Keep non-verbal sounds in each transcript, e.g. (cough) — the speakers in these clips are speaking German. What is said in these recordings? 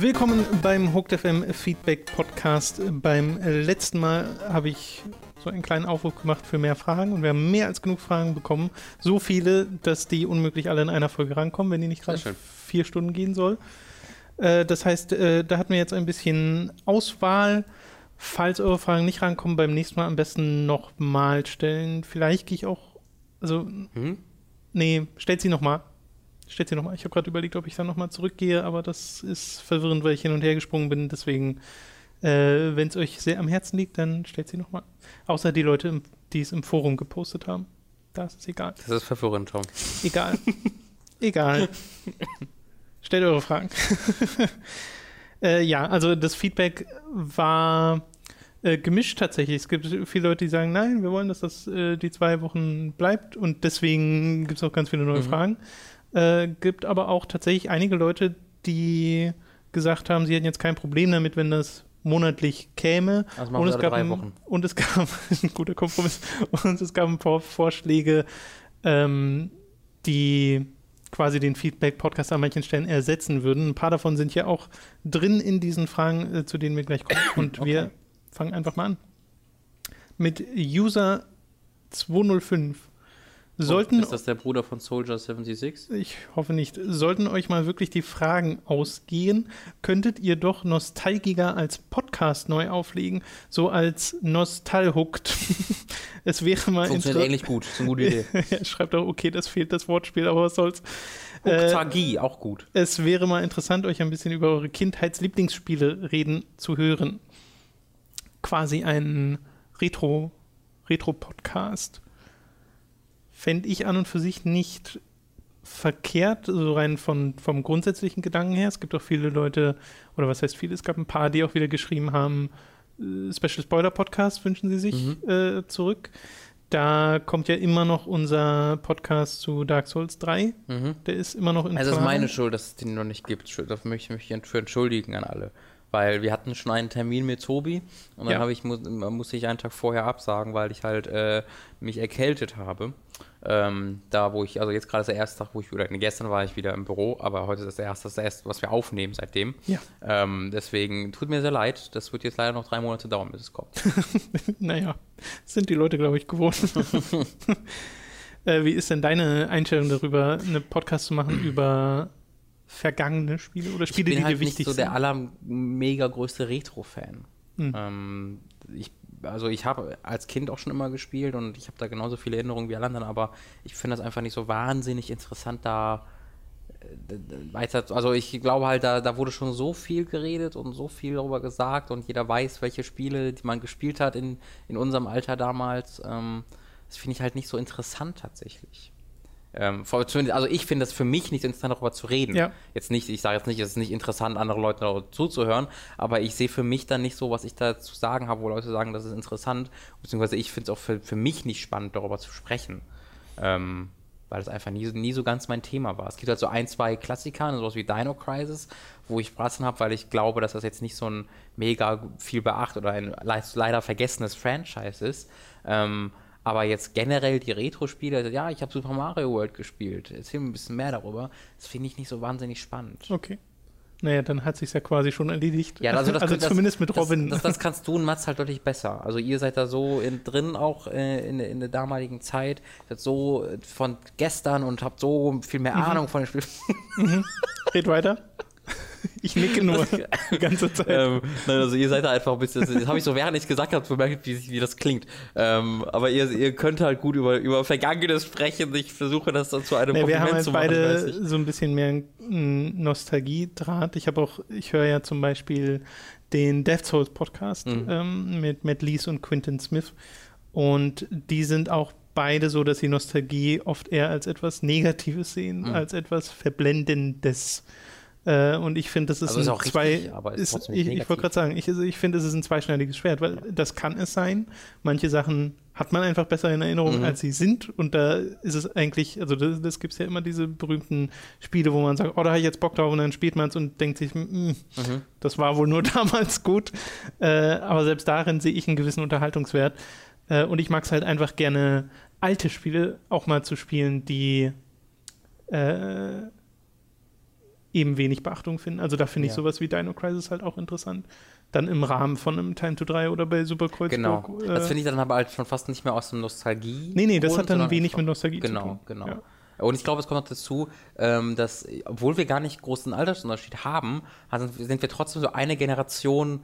Willkommen beim Hooked FM Feedback Podcast. Beim letzten Mal habe ich so einen kleinen Aufruf gemacht für mehr Fragen und wir haben mehr als genug Fragen bekommen. So viele, dass die unmöglich alle in einer Folge rankommen, wenn die nicht gerade vier Stunden gehen soll. Äh, das heißt, äh, da hatten wir jetzt ein bisschen Auswahl. Falls eure Fragen nicht rankommen, beim nächsten Mal am besten nochmal stellen. Vielleicht gehe ich auch, also, hm? nee, stellt sie nochmal. Stellt sie nochmal. Ich habe gerade überlegt, ob ich dann nochmal zurückgehe, aber das ist verwirrend, weil ich hin und her gesprungen bin. Deswegen, äh, wenn es euch sehr am Herzen liegt, dann stellt sie nochmal. Außer die Leute, die es im Forum gepostet haben. Da ist es egal. Das ist verwirrend, Tom. Egal. egal. Stellt eure Fragen. (laughs) äh, ja, also das Feedback war äh, gemischt tatsächlich. Es gibt viele Leute, die sagen, nein, wir wollen, dass das äh, die zwei Wochen bleibt und deswegen gibt es auch ganz viele neue mhm. Fragen. Äh, gibt aber auch tatsächlich einige Leute, die gesagt haben, sie hätten jetzt kein Problem damit, wenn das monatlich käme. Also und, es gab Wochen. und es gab (laughs) ein guter Kompromiss und es gab ein paar Vorschläge, ähm, die quasi den Feedback-Podcast an manchen Stellen ersetzen würden. Ein paar davon sind ja auch drin in diesen Fragen, äh, zu denen wir gleich kommen. Und (clears throat) okay. wir fangen einfach mal an. Mit User 205 Sollten, ist das der Bruder von Soldier 76? Ich hoffe nicht. Sollten euch mal wirklich die Fragen ausgehen, könntet ihr doch Nostalgica als Podcast neu auflegen, so als Nostalhooked. (laughs) es wäre mal Funktioniert ähnlich gut, ist eine gute Idee. (laughs) Schreibt auch, okay, das fehlt das Wortspiel, aber was soll's. Hooktagie, äh, auch gut. Es wäre mal interessant, euch ein bisschen über eure Kindheitslieblingsspiele reden zu hören. Quasi ein Retro, Retro-Podcast fände ich an und für sich nicht verkehrt, so rein von, vom grundsätzlichen Gedanken her. Es gibt auch viele Leute, oder was heißt viele, es gab ein paar, die auch wieder geschrieben haben, äh, Special Spoiler Podcast wünschen sie sich mhm. äh, zurück. Da kommt ja immer noch unser Podcast zu Dark Souls 3. Mhm. Der ist immer noch in Also es ist meine Schuld, dass es den noch nicht gibt. Dafür möchte ich mich für entschuldigen an alle. Weil wir hatten schon einen Termin mit Tobi und dann ja. ich, muss, musste ich einen Tag vorher absagen, weil ich halt äh, mich erkältet habe. Ähm, da, wo ich, also jetzt gerade ist der erste Tag, wo ich, oder gestern war ich wieder im Büro, aber heute ist das erste, das erste was wir aufnehmen seitdem. Ja. Ähm, deswegen tut mir sehr leid, das wird jetzt leider noch drei Monate dauern, bis es kommt. (laughs) naja, sind die Leute, glaube ich, gewohnt. (laughs) äh, wie ist denn deine Einstellung darüber, einen Podcast zu machen über vergangene Spiele oder Spiele, die halt dir wichtig sind? Ich bin nicht so der aller mega größte Retro-Fan. Hm. Ähm, ich, also ich habe als Kind auch schon immer gespielt und ich habe da genauso viele Erinnerungen wie alle anderen, aber ich finde das einfach nicht so wahnsinnig interessant, da äh, weiter, also ich glaube halt, da, da wurde schon so viel geredet und so viel darüber gesagt und jeder weiß, welche Spiele, die man gespielt hat in, in unserem Alter damals. Ähm, das finde ich halt nicht so interessant tatsächlich. Ähm, also ich finde es für mich nicht interessant, darüber zu reden. Ja. Jetzt nicht, ich sage jetzt nicht, es ist nicht interessant, andere Leute zuzuhören, aber ich sehe für mich dann nicht so, was ich da zu sagen habe, wo Leute sagen, das ist interessant, beziehungsweise ich finde es auch für, für mich nicht spannend, darüber zu sprechen. Ähm, weil es einfach nie, nie so ganz mein Thema war. Es gibt halt so ein, zwei Klassiker, sowas wie Dino Crisis, wo ich Bratzen habe, weil ich glaube, dass das jetzt nicht so ein mega viel beacht oder ein leider vergessenes Franchise ist. Ähm, aber jetzt generell die Retro-Spiele, ja, ich habe Super Mario World gespielt. Erzähl mir ein bisschen mehr darüber. Das finde ich nicht so wahnsinnig spannend. Okay. Naja, dann hat sich ja quasi schon erledigt. Ja, also, das, also das, zumindest mit Robin. Das, das, kannst du und Mats halt deutlich besser. Also ihr seid da so in, drin auch äh, in, in der damaligen Zeit, seid so von gestern und habt so viel mehr mhm. Ahnung von den Spielen. Mhm. Red weiter. (laughs) (laughs) Ich nicke nur die ganze Zeit. Ähm, nein, also ihr seid da einfach ein bisschen, das habe ich so während ich gesagt habe, bemerkt, wie, wie das klingt. Ähm, aber ihr, ihr könnt halt gut über, über Vergangenes sprechen. Ich versuche das dann zu einem nee, Wir haben halt beide so ein bisschen mehr Nostalgie-Draht. Ich habe auch, ich höre ja zum Beispiel den Death Souls Podcast mhm. ähm, mit Matt Lees und Quinton Smith. Und die sind auch beide so, dass sie Nostalgie oft eher als etwas Negatives sehen, mhm. als etwas Verblendendes. Äh, und ich finde, das ist, also ist ein zwei. Richtig, ist, ist ich, ich wollte gerade sagen, ich, ich finde, es ist ein zweischneidiges Schwert, weil das kann es sein. Manche Sachen hat man einfach besser in Erinnerung, mhm. als sie sind. Und da ist es eigentlich, also das, das gibt es ja immer diese berühmten Spiele, wo man sagt, oh, da habe ich jetzt Bock drauf und dann spielt man es und denkt sich, mm, mhm. das war wohl nur (laughs) damals gut. Äh, aber selbst darin sehe ich einen gewissen Unterhaltungswert. Äh, und ich mag es halt einfach gerne, alte Spiele auch mal zu spielen, die äh, eben wenig Beachtung finden. Also da finde ich ja. sowas wie Dino Crisis halt auch interessant dann im Rahmen von einem Time to 3 oder bei Super Kreuzburg. Genau. Äh, das finde ich dann aber halt schon fast nicht mehr aus dem Nostalgie. Nee, nee, das hat dann wenig mit Nostalgie genau, zu tun. Genau, genau. Ja. Und ich glaube, es kommt noch dazu, ähm, dass, obwohl wir gar nicht großen Altersunterschied haben, sind wir trotzdem so eine Generation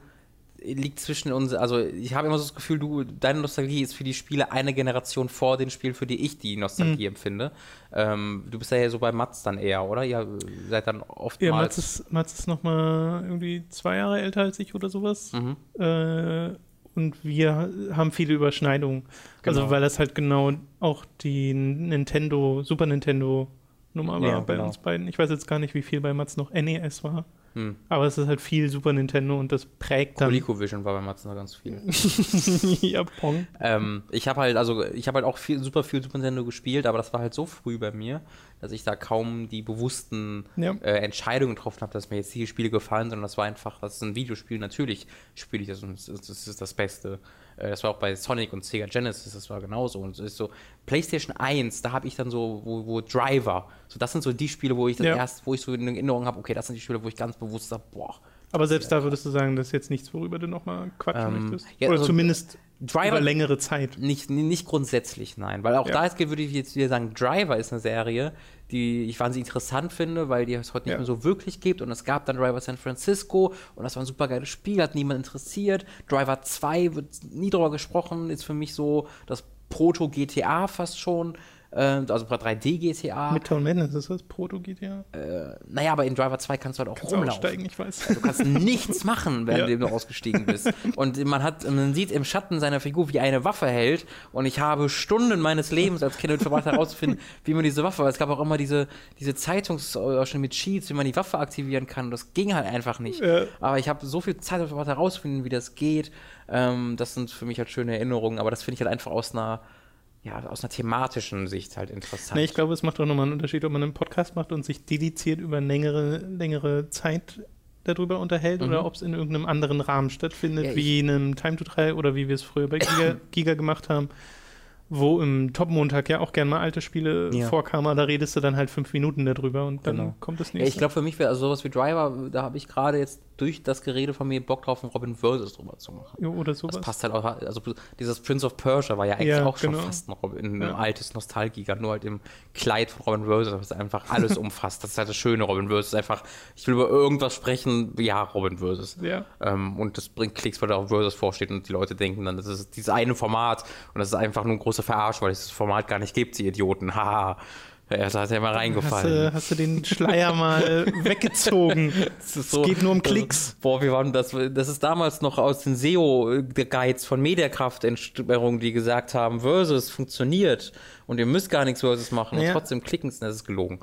liegt zwischen uns, also ich habe immer so das Gefühl, du, deine Nostalgie ist für die Spiele eine Generation vor den Spielen, für die ich die Nostalgie mhm. empfinde. Ähm, du bist ja so bei Mats dann eher, oder? Ihr seid dann oftmals. Ja, Mats ist, Mats ist nochmal irgendwie zwei Jahre älter als ich oder sowas. Mhm. Äh, und wir haben viele Überschneidungen. Also, genau. Also, weil das halt genau auch die Nintendo, Super Nintendo Nummer war ja, bei genau. uns beiden. Ich weiß jetzt gar nicht, wie viel bei Mats noch NES war. Hm. Aber es ist halt viel Super Nintendo und das prägt dann. ColecoVision war bei noch ganz viel. (laughs) ja, Pong. Ähm, ich habe halt, also ich habe halt auch viel, super viel Super Nintendo gespielt, aber das war halt so früh bei mir, dass ich da kaum die bewussten ja. äh, Entscheidungen getroffen habe, dass mir jetzt diese Spiele gefallen, sondern das war einfach, das ist ein Videospiel, natürlich spiele ich das und das ist das Beste. Äh, das war auch bei Sonic und Sega Genesis, das war genauso. Und es ist so, PlayStation 1, da habe ich dann so, wo, wo, Driver, so das sind so die Spiele, wo ich das ja. erst, wo ich so in Erinnerung habe, okay, das sind die Spiele, wo ich ganz bewusst sage, boah. Aber selbst da würdest du sagen, das ist jetzt nichts, worüber du nochmal quatschen ähm, möchtest? Oder also, zumindest Driver, über längere Zeit. Nicht, nicht grundsätzlich, nein. Weil auch ja. da würde ich jetzt wieder sagen, Driver ist eine Serie, die ich wahnsinnig interessant finde, weil die es heute nicht ja. mehr so wirklich gibt. Und es gab dann Driver San Francisco und das war ein super geiles Spiel, hat niemand interessiert. Driver 2 wird nie drüber gesprochen, ist für mich so das Proto-GTA fast schon. Äh, also 3D-GTA. Mit Town Madness ist das Proto-GTA? Äh, naja, aber in Driver 2 kannst du halt auch kannst rumlaufen. Aussteigen, ich weiß. Du kannst (laughs) nichts machen, während ja. du ausgestiegen bist. Und man hat, man sieht im Schatten seiner Figur, wie eine Waffe hält. Und ich habe Stunden meines Lebens als Kind verbracht herauszufinden, (laughs) wie man diese Waffe. Es gab auch immer diese, diese Zeitungsausschnitte mit Cheats, wie man die Waffe aktivieren kann. Das ging halt einfach nicht. Ja. Aber ich habe so viel Zeit verbracht herauszufinden, wie das geht. Ähm, das sind für mich halt schöne Erinnerungen. Aber das finde ich halt einfach aus einer ja, aus einer thematischen Sicht halt interessant. Nee, ich glaube, es macht auch nochmal einen Unterschied, ob man einen Podcast macht und sich dediziert über längere, längere Zeit darüber unterhält mhm. oder ob es in irgendeinem anderen Rahmen stattfindet, ja, wie in einem Time to 3 oder wie wir es früher bei Giga, (clears throat) Giga gemacht haben wo im Top-Montag ja auch gern mal alte Spiele ja. vorkamen, da redest du dann halt fünf Minuten darüber und dann genau. kommt das nächste. Ja, ich glaube, für mich wäre also sowas wie Driver, da habe ich gerade jetzt durch das Gerede von mir Bock drauf, einen Robin Versus drüber zu machen. Jo, oder sowas. Das passt halt auch, also dieses Prince of Persia war ja eigentlich ja, auch schon genau. fast ein, Robin, ein altes Nostalgiker, nur halt im Kleid von Robin Versus, das einfach alles (laughs) umfasst. Das ist halt das Schöne, Robin Versus. Einfach, ich will über irgendwas sprechen, ja, Robin Versus. Ja. Ähm, und das bringt Klicks, weil da auch Versus vorsteht und die Leute denken dann, das ist dieses eine Format und das ist einfach nur ein großer Verarsch, weil es das Format gar nicht gibt, die Idioten. (laughs) Haha. Ja, da hat er mal reingefallen. Hast du, hast du den Schleier mal (laughs) weggezogen? Es so, geht nur um Klicks. boah, wir waren das, das ist damals noch aus den SEO-Guides von Mediakraft-Entsperrungen, die gesagt haben, Versus funktioniert und ihr müsst gar nichts Versus machen naja. und trotzdem klicken es, das ist gelogen.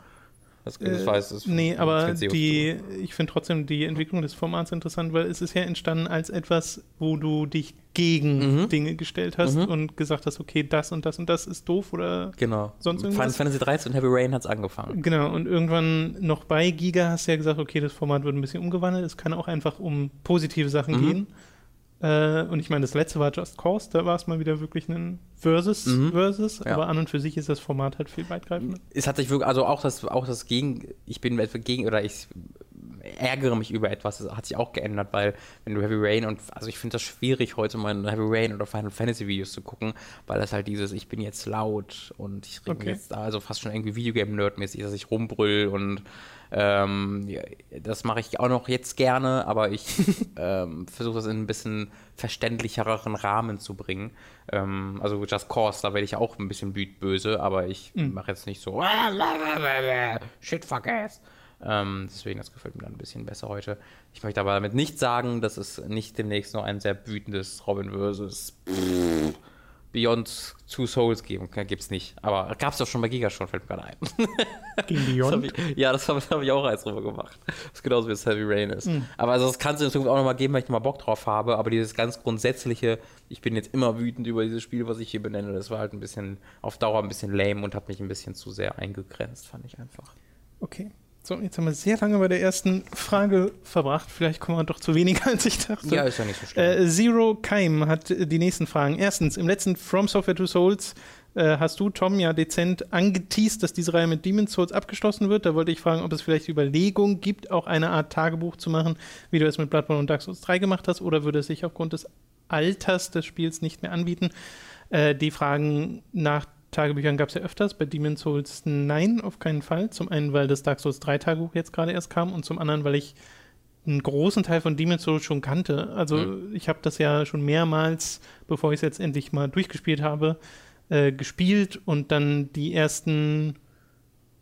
Das, das äh, weiß es. Nee, aber die, ich finde trotzdem die Entwicklung des Formats interessant, weil es ist ja entstanden als etwas, wo du dich gegen mhm. Dinge gestellt hast mhm. und gesagt hast, okay, das und das und das ist doof oder genau. sonst irgendwas. Final Fantasy 13 und Heavy Rain hat es angefangen. Genau, und irgendwann noch bei Giga hast du ja gesagt, okay, das Format wird ein bisschen umgewandelt. Es kann auch einfach um positive Sachen mhm. gehen. Äh, und ich meine, das letzte war Just Cause, da war es mal wieder wirklich ein Versus, mhm. Versus, ja. aber an und für sich ist das Format halt viel weitgreifender. Es hat sich wirklich, also auch das, auch das Gegen, ich bin etwa gegen, oder ich ärgere mich über etwas, das hat sich auch geändert, weil wenn du Heavy Rain und, also ich finde das schwierig, heute mal Heavy Rain oder Final Fantasy Videos zu gucken, weil das halt dieses, ich bin jetzt laut und ich rede okay. jetzt da, also fast schon irgendwie Videogame-Nerd-mäßig, dass ich rumbrüll und ähm, ja, das mache ich auch noch jetzt gerne, aber ich (laughs) ähm, versuche das in ein bisschen verständlicheren Rahmen zu bringen. Ähm, also Just Cause, da werde ich auch ein bisschen böse, aber ich mhm. mache jetzt nicht so (laughs) Shit fuck ass. Ähm, deswegen, das gefällt mir dann ein bisschen besser heute. Ich möchte aber damit nicht sagen, dass es nicht demnächst noch ein sehr wütendes Robin versus Beyond Two Souls geben. Gibt es nicht. Aber gab es doch schon bei Giga schon, fällt mir gerade ein. (laughs) Gegen Beyond? Das ich, ja, das habe hab ich auch eins drüber gemacht. Das ist genauso wie es Heavy Rain ist. Mhm. Aber also das kannst du in Zukunft auch nochmal geben, weil ich nochmal Bock drauf habe. Aber dieses ganz grundsätzliche, ich bin jetzt immer wütend über dieses Spiel, was ich hier benenne, das war halt ein bisschen auf Dauer ein bisschen lame und hat mich ein bisschen zu sehr eingegrenzt, fand ich einfach. Okay. So, jetzt haben wir sehr lange bei der ersten Frage verbracht. Vielleicht kommen wir doch zu weniger, (laughs) als ich dachte. Ja, ist ja nicht so schlimm. Äh, Zero Keim hat die nächsten Fragen. Erstens, im letzten From Software to Souls äh, hast du, Tom, ja dezent angeteased, dass diese Reihe mit Demon's Souls abgeschlossen wird. Da wollte ich fragen, ob es vielleicht Überlegungen gibt, auch eine Art Tagebuch zu machen, wie du es mit Bloodborne und Dark Souls 3 gemacht hast, oder würde es sich aufgrund des Alters des Spiels nicht mehr anbieten? Äh, die Fragen nach Tagebüchern gab es ja öfters, bei Demon's Souls nein, auf keinen Fall. Zum einen, weil das Dark Souls 3 Tagebuch jetzt gerade erst kam und zum anderen, weil ich einen großen Teil von Demon's Souls schon kannte. Also mhm. ich habe das ja schon mehrmals, bevor ich es jetzt endlich mal durchgespielt habe, äh, gespielt und dann die ersten,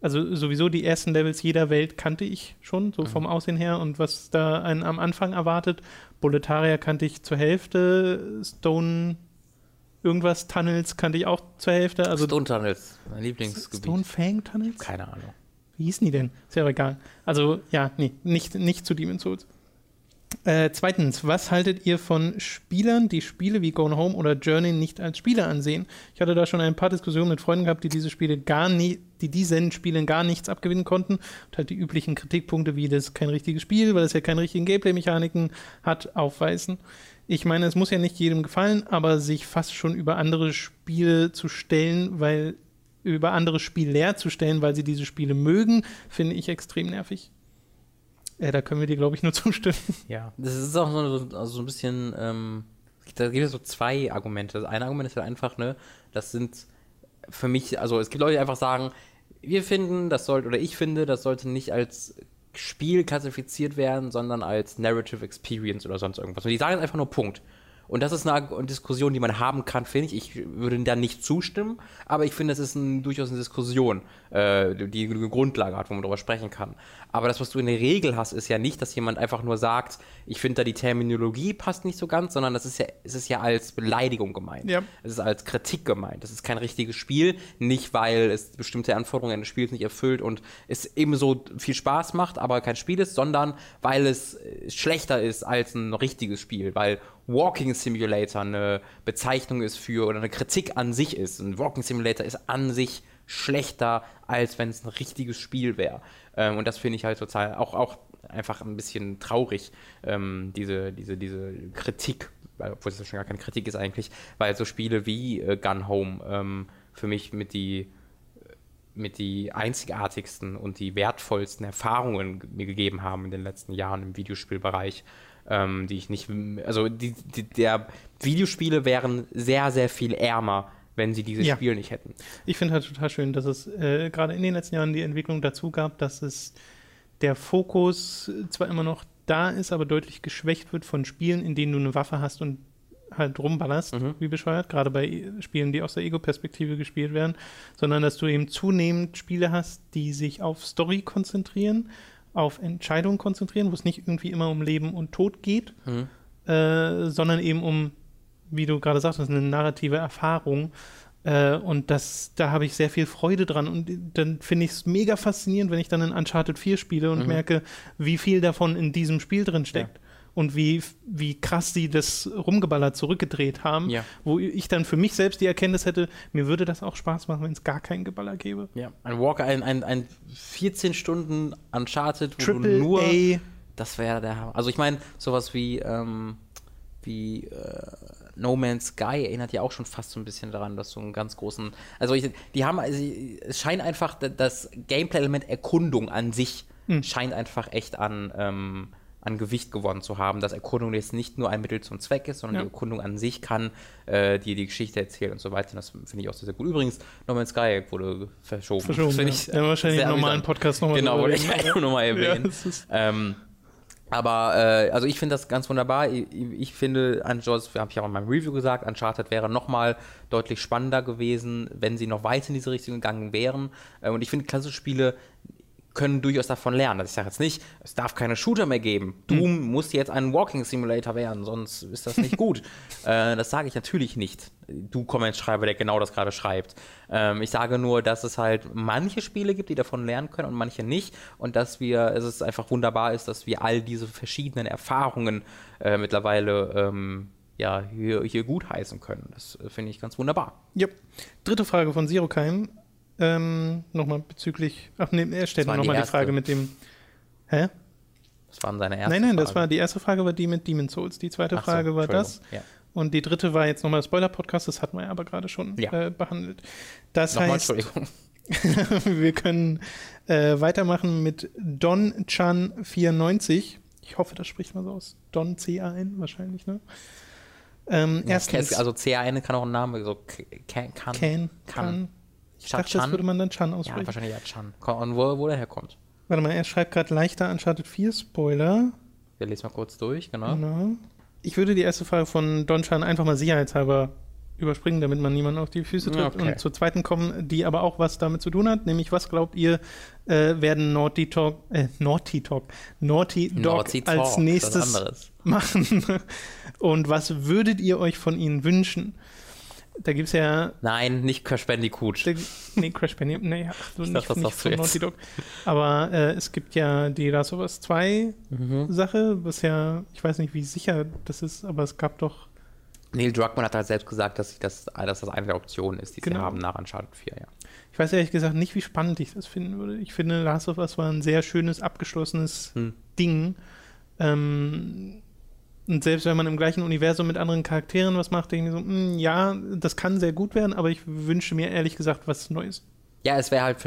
also sowieso die ersten Levels jeder Welt kannte ich schon, so mhm. vom Aussehen her und was da einen am Anfang erwartet. Boletaria kannte ich zur Hälfte, Stone irgendwas Tunnels kannte ich auch zur Hälfte. Also Stone Tunnels, mein Lieblingsgebiet. Stone Fang Tunnels? Keine Ahnung. Wie hießen die denn? Ist ja egal. Also, ja, nee, nicht, nicht zu Demon's Souls. Äh, zweitens, was haltet ihr von Spielern, die Spiele wie Gone Home oder Journey nicht als Spiele ansehen? Ich hatte da schon ein paar Diskussionen mit Freunden gehabt, die diese Spiele gar nie, die diesen Spielen gar nichts abgewinnen konnten und halt die üblichen Kritikpunkte wie das kein richtiges Spiel, weil es ja keine richtigen Gameplay-Mechaniken hat, aufweisen ich meine, es muss ja nicht jedem gefallen, aber sich fast schon über andere Spiele zu stellen, weil über andere Spieler zu stellen, weil sie diese Spiele mögen, finde ich extrem nervig. Ja, da können wir dir, glaube ich, nur (laughs) zustimmen. Ja, das ist auch so, also so ein bisschen, ähm, da gibt es so zwei Argumente. Das eine Argument ist halt einfach, ne, das sind für mich, also es gibt Leute, die einfach sagen, wir finden, das sollte, oder ich finde, das sollte nicht als Spiel klassifiziert werden, sondern als Narrative Experience oder sonst irgendwas. Und die sagen einfach nur Punkt. Und das ist eine Diskussion, die man haben kann, finde ich. Ich würde da nicht zustimmen, aber ich finde, das ist ein, durchaus eine Diskussion, äh, die eine Grundlage hat, wo man darüber sprechen kann. Aber das, was du in der Regel hast, ist ja nicht, dass jemand einfach nur sagt, ich finde da die Terminologie passt nicht so ganz, sondern das ist ja, es ist ja als Beleidigung gemeint. Ja. Es ist als Kritik gemeint. Das ist kein richtiges Spiel, nicht weil es bestimmte Anforderungen eines Spiels nicht erfüllt und es ebenso viel Spaß macht, aber kein Spiel ist, sondern weil es schlechter ist als ein richtiges Spiel, weil Walking Simulator eine Bezeichnung ist für oder eine Kritik an sich ist. Ein Walking Simulator ist an sich schlechter, als wenn es ein richtiges Spiel wäre. Ähm, und das finde ich halt total auch, auch einfach ein bisschen traurig, ähm, diese, diese, diese Kritik, obwohl es schon gar keine Kritik ist eigentlich, weil so Spiele wie äh, Gun Home ähm, für mich mit die mit die einzigartigsten und die wertvollsten Erfahrungen mir gegeben haben in den letzten Jahren im Videospielbereich ähm, die ich nicht, also die, die, der Videospiele wären sehr, sehr viel ärmer, wenn sie dieses ja. Spiel nicht hätten. Ich finde halt total schön, dass es äh, gerade in den letzten Jahren die Entwicklung dazu gab, dass es der Fokus zwar immer noch da ist, aber deutlich geschwächt wird von Spielen, in denen du eine Waffe hast und halt rumballerst, mhm. wie bescheuert, gerade bei Spielen, die aus der Ego-Perspektive gespielt werden, sondern dass du eben zunehmend Spiele hast, die sich auf Story konzentrieren, auf Entscheidungen konzentrieren, wo es nicht irgendwie immer um Leben und Tod geht, mhm. äh, sondern eben um, wie du gerade sagst, eine narrative Erfahrung. Äh, und das, da habe ich sehr viel Freude dran. Und dann finde ich es mega faszinierend, wenn ich dann in Uncharted 4 spiele und mhm. merke, wie viel davon in diesem Spiel drin steckt. Ja und wie, wie krass sie das rumgeballert zurückgedreht haben, ja. wo ich dann für mich selbst die Erkenntnis hätte, mir würde das auch Spaß machen, wenn es gar keinen Geballer gäbe. Ja, ein Walker, ein, ein, ein 14 Stunden Uncharted, wo Triple du nur. A. Das wäre der Hammer. Also ich meine, sowas wie, ähm, wie äh, No Man's Sky erinnert ja auch schon fast so ein bisschen daran, dass so einen ganz großen. Also ich, die haben, also es scheint einfach, das Gameplay-Element Erkundung an sich hm. scheint einfach echt an. Ähm, an Gewicht gewonnen zu haben, dass Erkundung jetzt nicht nur ein Mittel zum Zweck ist, sondern ja. die Erkundung an sich kann äh, dir die Geschichte erzählen und so weiter. Das finde ich auch sehr, sehr gut. Übrigens, No Man's Sky wurde verschoben. Verschoben, ja. Ich, ja, wahrscheinlich im normalen Podcast nochmal Genau, wollte ich einfach nochmal erwähnen. Ja, ähm, aber äh, also ich finde das ganz wunderbar. Ich, ich finde, Uncharted, habe ich auch in meinem Review gesagt, Uncharted wäre nochmal deutlich spannender gewesen, wenn sie noch weiter in diese Richtung gegangen wären. Äh, und ich finde, klassische Spiele können durchaus davon lernen. Also ich sage jetzt nicht, es darf keine Shooter mehr geben. Doom mhm. muss jetzt ein Walking Simulator werden, sonst ist das nicht gut. (laughs) äh, das sage ich natürlich nicht. Du Comment-Schreiber, der genau das gerade schreibt. Ähm, ich sage nur, dass es halt manche Spiele gibt, die davon lernen können und manche nicht. Und dass wir, es ist einfach wunderbar ist, dass wir all diese verschiedenen Erfahrungen äh, mittlerweile ähm, ja, hier, hier gut heißen können. Das äh, finde ich ganz wunderbar. Ja. Dritte Frage von Zero Keim. Ähm, nochmal bezüglich. Ach nee, er stellt nochmal die, die Frage mit dem. Hä? Das waren seine erste Nein, nein, Frage. das war die erste Frage war die mit Demon Souls. Die zweite Ach Frage so, war das. Ja. Und die dritte war jetzt nochmal Spoiler-Podcast, das hatten wir aber gerade schon ja. äh, behandelt. Das nochmal, heißt, (laughs) wir können äh, weitermachen mit Don Chan 94. Ich hoffe, das spricht man so aus. Don C-A-N wahrscheinlich, ne? Ähm, ja, erstens, also C-A-N kann auch ein Name, so kann. Can, kann. kann. Ich Chan, dachte, das würde man dann Chan aussprechen. Ja, wahrscheinlich ja Chan. Und wo, wo der herkommt. Warte mal, er schreibt gerade leichter Uncharted 4 Spoiler. Wir lesen mal kurz durch, genau. genau. Ich würde die erste Frage von Don Chan einfach mal sicherheitshalber überspringen, damit man niemanden auf die Füße tritt. Okay. Und zur zweiten kommen, die aber auch was damit zu tun hat, nämlich was glaubt ihr, äh, werden Naughty Talk, äh, Naughty Talk, Naughty Dog Naughty Talk, als nächstes (laughs) machen? Und was würdet ihr euch von ihnen wünschen? Da gibt es ja. Nein, nicht Crash Bandicoot. Da, nee, Crash Bandicoot. Nee, ach, so ich nicht, dachte, nicht von Naughty Dog. Aber äh, es gibt ja die Last of Us 2 mhm. Sache, was ja, ich weiß nicht, wie sicher das ist, aber es gab doch. Neil Druckmann hat halt selbst gesagt, dass, das, dass das eine der Optionen ist, die genau. sie haben nach Uncharted 4, ja. Ich weiß ehrlich gesagt nicht, wie spannend ich das finden würde. Ich finde, Last of Us war ein sehr schönes, abgeschlossenes hm. Ding. Ähm, und selbst wenn man im gleichen Universum mit anderen Charakteren was macht, denke ich so, mh, hm, ja, das kann sehr gut werden, aber ich wünsche mir ehrlich gesagt was Neues. Ja, es wäre halt,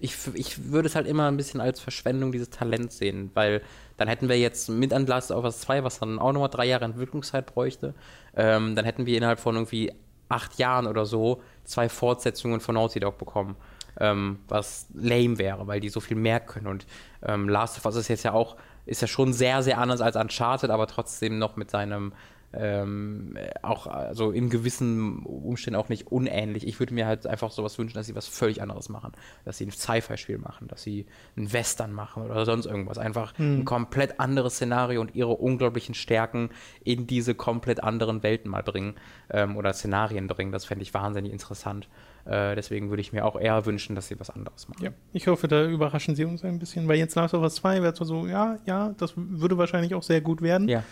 ich, ich würde es halt immer ein bisschen als Verschwendung dieses Talents sehen, weil dann hätten wir jetzt mit an Last of Us 2, was dann auch nochmal drei Jahre Entwicklungszeit bräuchte, ähm, dann hätten wir innerhalb von irgendwie acht Jahren oder so zwei Fortsetzungen von Naughty Dog bekommen. Ähm, was lame wäre, weil die so viel mehr können. Und ähm, Last of Us ist jetzt ja auch ist ja schon sehr, sehr anders als Uncharted, aber trotzdem noch mit seinem ähm, auch also in gewissen Umständen auch nicht unähnlich. Ich würde mir halt einfach sowas wünschen, dass sie was völlig anderes machen. Dass sie ein Sci-Fi-Spiel machen, dass sie ein Western machen oder sonst irgendwas. Einfach hm. ein komplett anderes Szenario und ihre unglaublichen Stärken in diese komplett anderen Welten mal bringen ähm, oder Szenarien bringen. Das fände ich wahnsinnig interessant. Äh, deswegen würde ich mir auch eher wünschen, dass sie was anderes machen. Ja, ich hoffe, da überraschen sie uns ein bisschen, weil jetzt Last of Us 2 wäre zwar so, ja, ja, das würde wahrscheinlich auch sehr gut werden. Ja.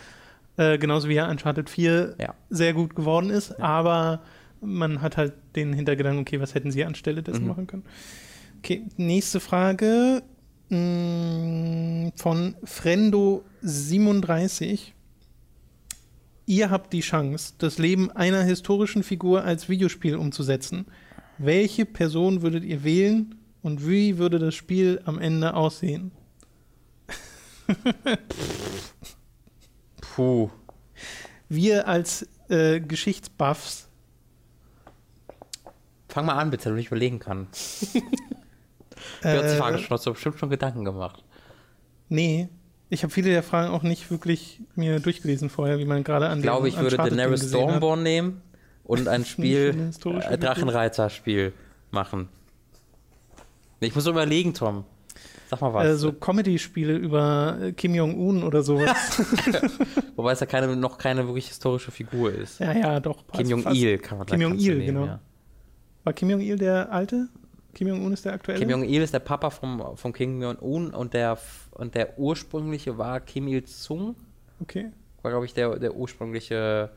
Äh, genauso wie ja Uncharted 4 ja. sehr gut geworden ist, ja. aber man hat halt den Hintergedanken, okay, was hätten sie anstelle dessen mhm. machen können. Okay, nächste Frage mh, mm, von Frendo37. Ihr habt die Chance, das Leben einer historischen Figur als Videospiel umzusetzen. Welche Person würdet ihr wählen und wie würde das Spiel am Ende aussehen? Puh. Wir als äh, Geschichtsbuffs. Fang mal an, bitte, damit ich überlegen kann. (laughs) äh, Frage schon, hast du bestimmt schon Gedanken gemacht. Nee, ich habe viele der Fragen auch nicht wirklich mir durchgelesen vorher, wie man gerade an Ich glaube, ich würde Daenerys Stormborn nehmen und ein (laughs) Spiel, äh, Drachenreiter-Spiel machen. Ich muss überlegen, Tom. Sag mal was. Äh, so Comedy-Spiele über äh, Kim Jong-un oder sowas. (laughs) Wobei es ja keine, noch keine wirklich historische Figur ist. Ja, ja, doch. Kim Jong-il kann man Kim Jong-il, genau. Ja. War Kim Jong-il der alte? Kim Jong-un ist der aktuelle? Kim Jong-il ist der Papa vom, vom Kim Jong-un und der, und der ursprüngliche war Kim Il-sung. Okay. War, glaube ich, der, der ursprüngliche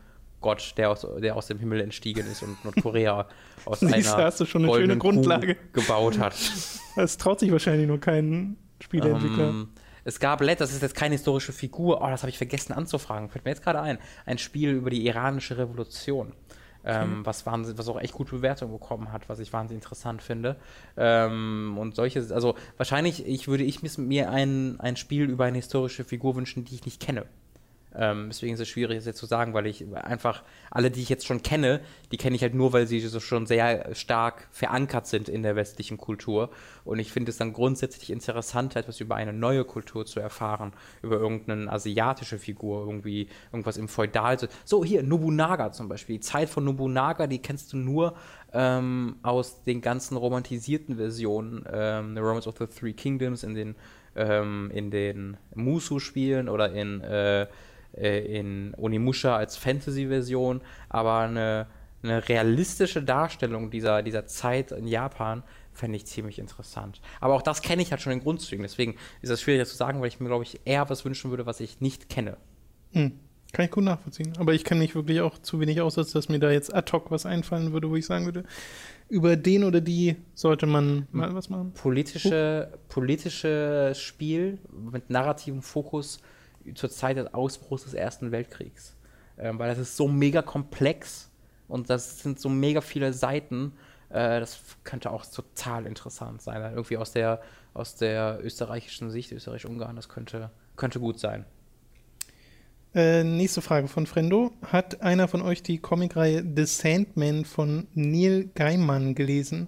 Gott, der aus, der aus dem Himmel entstiegen ist und Nordkorea (laughs) aus Siehst, einer hast du schon eine schöne Grundlage Kuh gebaut hat. (laughs) Das traut sich wahrscheinlich nur kein Spieleentwickler. Um, ähm, es gab Let, das ist jetzt keine historische Figur, oh, das habe ich vergessen anzufragen, fällt mir jetzt gerade ein. Ein Spiel über die iranische Revolution. Ähm, mhm. was, was auch echt gute Bewertungen bekommen hat, was ich wahnsinnig interessant finde. Ähm, und solche, also wahrscheinlich ich würde ich mir ein, ein Spiel über eine historische Figur wünschen, die ich nicht kenne. Ähm, deswegen ist es schwierig, das jetzt zu sagen, weil ich einfach alle, die ich jetzt schon kenne, die kenne ich halt nur, weil sie so schon sehr stark verankert sind in der westlichen Kultur. Und ich finde es dann grundsätzlich interessant, etwas über eine neue Kultur zu erfahren, über irgendeine asiatische Figur, irgendwie irgendwas im Feudal. So, hier, Nobunaga zum Beispiel. Die Zeit von Nobunaga, die kennst du nur ähm, aus den ganzen romantisierten Versionen, ähm, The Romance of the Three Kingdoms, in den, ähm, in den Musu-Spielen oder in, äh, äh, in Onimusha als Fantasy-Version, aber eine, eine realistische Darstellung dieser, dieser Zeit in Japan fände ich ziemlich interessant. Aber auch das kenne ich halt schon in Grundzügen, deswegen ist das schwieriger zu sagen, weil ich mir, glaube ich, eher was wünschen würde, was ich nicht kenne. Hm. Kann ich gut nachvollziehen. Aber ich kenne mich wirklich auch zu wenig aus, dass mir da jetzt ad hoc was einfallen würde, wo ich sagen würde, über den oder die sollte man mal was machen. Politische, uh. politisches Spiel mit narrativem Fokus zur Zeit des Ausbruchs des Ersten Weltkriegs. Ähm, weil das ist so mega komplex und das sind so mega viele Seiten. Äh, das könnte auch total interessant sein. Irgendwie aus der, aus der österreichischen Sicht, Österreich-Ungarn, das könnte, könnte gut sein. Äh, nächste Frage von Frendo. Hat einer von euch die Comicreihe The Sandman von Neil Gaiman gelesen?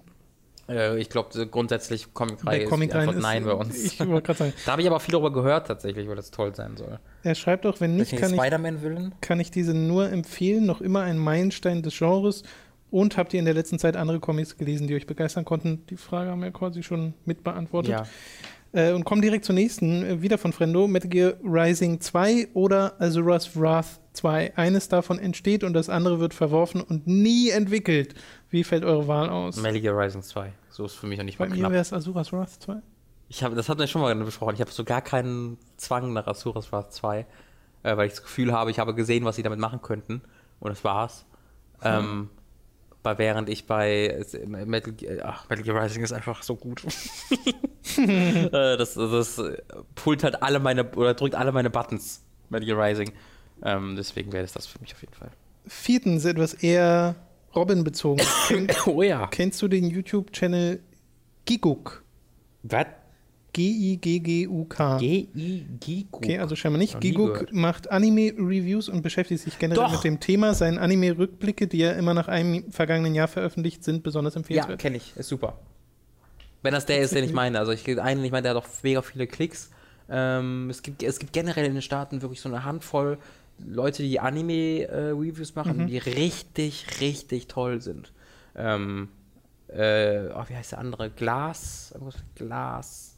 Äh, ich glaube, grundsätzlich Comicreihe Comic ist einfach Nein bei uns. Ich wollte gerade sagen. (laughs) da habe ich aber viel darüber gehört tatsächlich, weil das toll sein soll. Er schreibt auch, wenn nicht, kann ich, kann ich diese nur empfehlen. Noch immer ein Meilenstein des Genres. Und habt ihr in der letzten Zeit andere Comics gelesen, die euch begeistern konnten? Die Frage haben wir quasi schon mitbeantwortet. Ja. Äh, und kommen direkt zur nächsten, äh, wieder von Frendo, Metal Gear Rising 2 oder Azura's Wrath 2. Eines davon entsteht und das andere wird verworfen und nie entwickelt. Wie fällt eure Wahl aus? Metal Gear Rising 2. So ist für mich noch nicht Bei mal. Bei mir wäre es Azura's Wrath 2. Ich hab, das hatten wir schon mal besprochen. Ich habe so gar keinen Zwang nach Azura's Wrath 2, äh, weil ich das Gefühl habe, ich habe gesehen, was sie damit machen könnten. Und das war's. Hm. Ähm, während ich bei Metal, ach, Metal Gear Rising ist einfach so gut. (laughs) Äh, das, das pullt halt alle meine, oder drückt alle meine Buttons, Metal Gear Rising. Ähm, deswegen wäre das das für mich auf jeden Fall. Viertens, etwas eher Robin-bezogen. (coughs) oh ja. Kennst du den YouTube-Channel Giguk? Was? G-I-G-G-U-K. G-I-G-U-K. Okay, also scheinbar nicht. Giguk macht Anime-Reviews und beschäftigt sich generell Doch. mit dem Thema. Seine Anime-Rückblicke, die er immer nach einem vergangenen Jahr veröffentlicht, sind besonders empfehlenswert. Ja, kenne ich. Ist super. Wenn das der ist, den ich meine. Also ich einen, ich meine, der hat auch mega viele Klicks. Ähm, es, gibt, es gibt generell in den Staaten wirklich so eine Handvoll Leute, die Anime-Reviews äh, machen, mhm. die richtig, richtig toll sind. Ähm, äh, oh, wie heißt der andere? Glas? Glas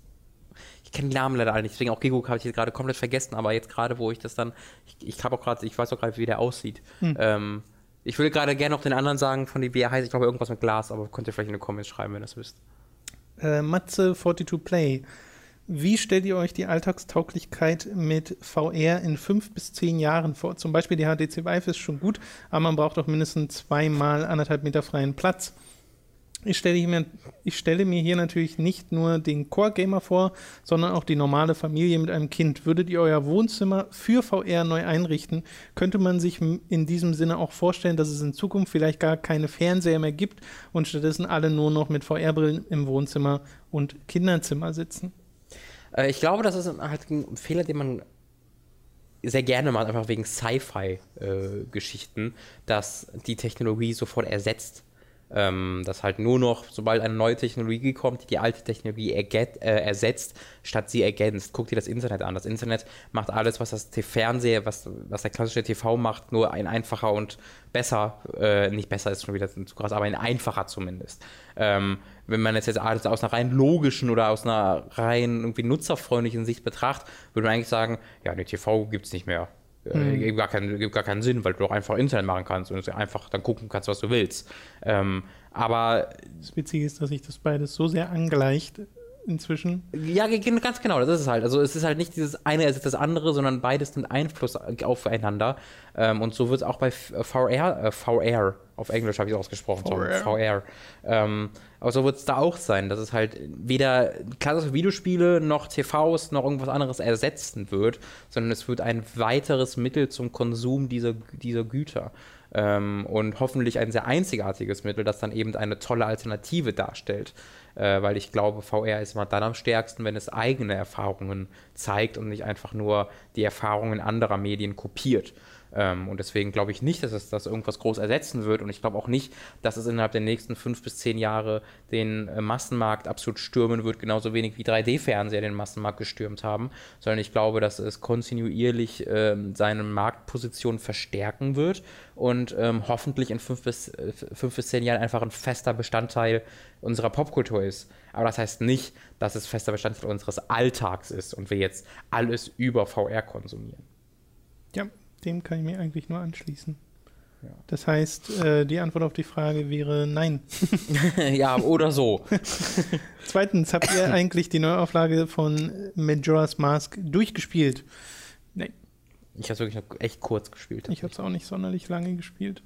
ich kenne die Namen leider alle nicht, deswegen auch Giguk habe ich jetzt gerade komplett vergessen, aber jetzt gerade, wo ich das dann, ich, ich habe auch gerade, ich weiß auch gerade, wie der aussieht. Hm. Ähm, ich würde gerade gerne noch den anderen sagen, von dem, wie er heißt, ich glaube irgendwas mit Glas, aber könnt ihr vielleicht in den Comments schreiben, wenn ihr das wisst. Äh, Matze42 Play. Wie stellt ihr euch die Alltagstauglichkeit mit VR in fünf bis zehn Jahren vor? Zum Beispiel die HTC Vive ist schon gut, aber man braucht auch mindestens zweimal anderthalb Meter freien Platz. Ich stelle, mir, ich stelle mir hier natürlich nicht nur den Core-Gamer vor, sondern auch die normale Familie mit einem Kind. Würdet ihr euer Wohnzimmer für VR neu einrichten, könnte man sich in diesem Sinne auch vorstellen, dass es in Zukunft vielleicht gar keine Fernseher mehr gibt und stattdessen alle nur noch mit VR-Brillen im Wohnzimmer und Kinderzimmer sitzen? Äh, ich glaube, das ist halt ein Fehler, den man sehr gerne macht, einfach wegen Sci-Fi-Geschichten, äh, dass die Technologie sofort ersetzt ähm, dass halt nur noch, sobald eine neue Technologie kommt, die die alte Technologie erget, äh, ersetzt, statt sie ergänzt. Guck dir das Internet an. Das Internet macht alles, was das Fernseher, was, was der klassische TV macht, nur ein einfacher und besser, äh, nicht besser ist schon wieder zu krass, aber ein einfacher zumindest. Ähm, wenn man es jetzt alles aus einer rein logischen oder aus einer rein irgendwie nutzerfreundlichen Sicht betrachtet, würde man eigentlich sagen, ja, eine TV gibt es nicht mehr. Mhm. Gibt, gar keinen, gibt gar keinen Sinn, weil du doch einfach Internet machen kannst und einfach dann gucken kannst, was du willst. Ähm, aber. Das Witzige ist, dass sich das beides so sehr angleicht inzwischen. Ja, ganz genau, das ist es halt. Also es ist halt nicht dieses eine ersetzt das andere, sondern beides nimmt Einfluss aufeinander. Ähm, und so wird es auch bei VR, äh, VR, auf Englisch habe ich es ausgesprochen, VR. So, VR. Ähm, aber so wird es da auch sein, dass es halt weder klassische Videospiele noch TVs noch irgendwas anderes ersetzen wird, sondern es wird ein weiteres Mittel zum Konsum dieser, dieser Güter. Ähm, und hoffentlich ein sehr einzigartiges Mittel, das dann eben eine tolle Alternative darstellt äh, weil ich glaube, VR ist immer dann am stärksten, wenn es eigene Erfahrungen zeigt und nicht einfach nur die Erfahrungen anderer Medien kopiert. Ähm, und deswegen glaube ich nicht, dass es das irgendwas groß ersetzen wird. Und ich glaube auch nicht, dass es innerhalb der nächsten fünf bis zehn Jahre den äh, Massenmarkt absolut stürmen wird, genauso wenig wie 3D-Fernseher den Massenmarkt gestürmt haben, sondern ich glaube, dass es kontinuierlich äh, seine Marktposition verstärken wird und ähm, hoffentlich in fünf bis, äh, fünf bis zehn Jahren einfach ein fester Bestandteil unserer Popkultur ist. Aber das heißt nicht, dass es fester Bestandteil unseres Alltags ist und wir jetzt alles über VR konsumieren. Ja, dem kann ich mir eigentlich nur anschließen. Ja. Das heißt, äh, die Antwort auf die Frage wäre nein. (laughs) ja, oder so. (laughs) Zweitens, habt ihr eigentlich die Neuauflage von Majora's Mask durchgespielt? Nein. Ich habe es wirklich noch echt kurz gespielt. Ich habe es auch nicht sonderlich lange gespielt.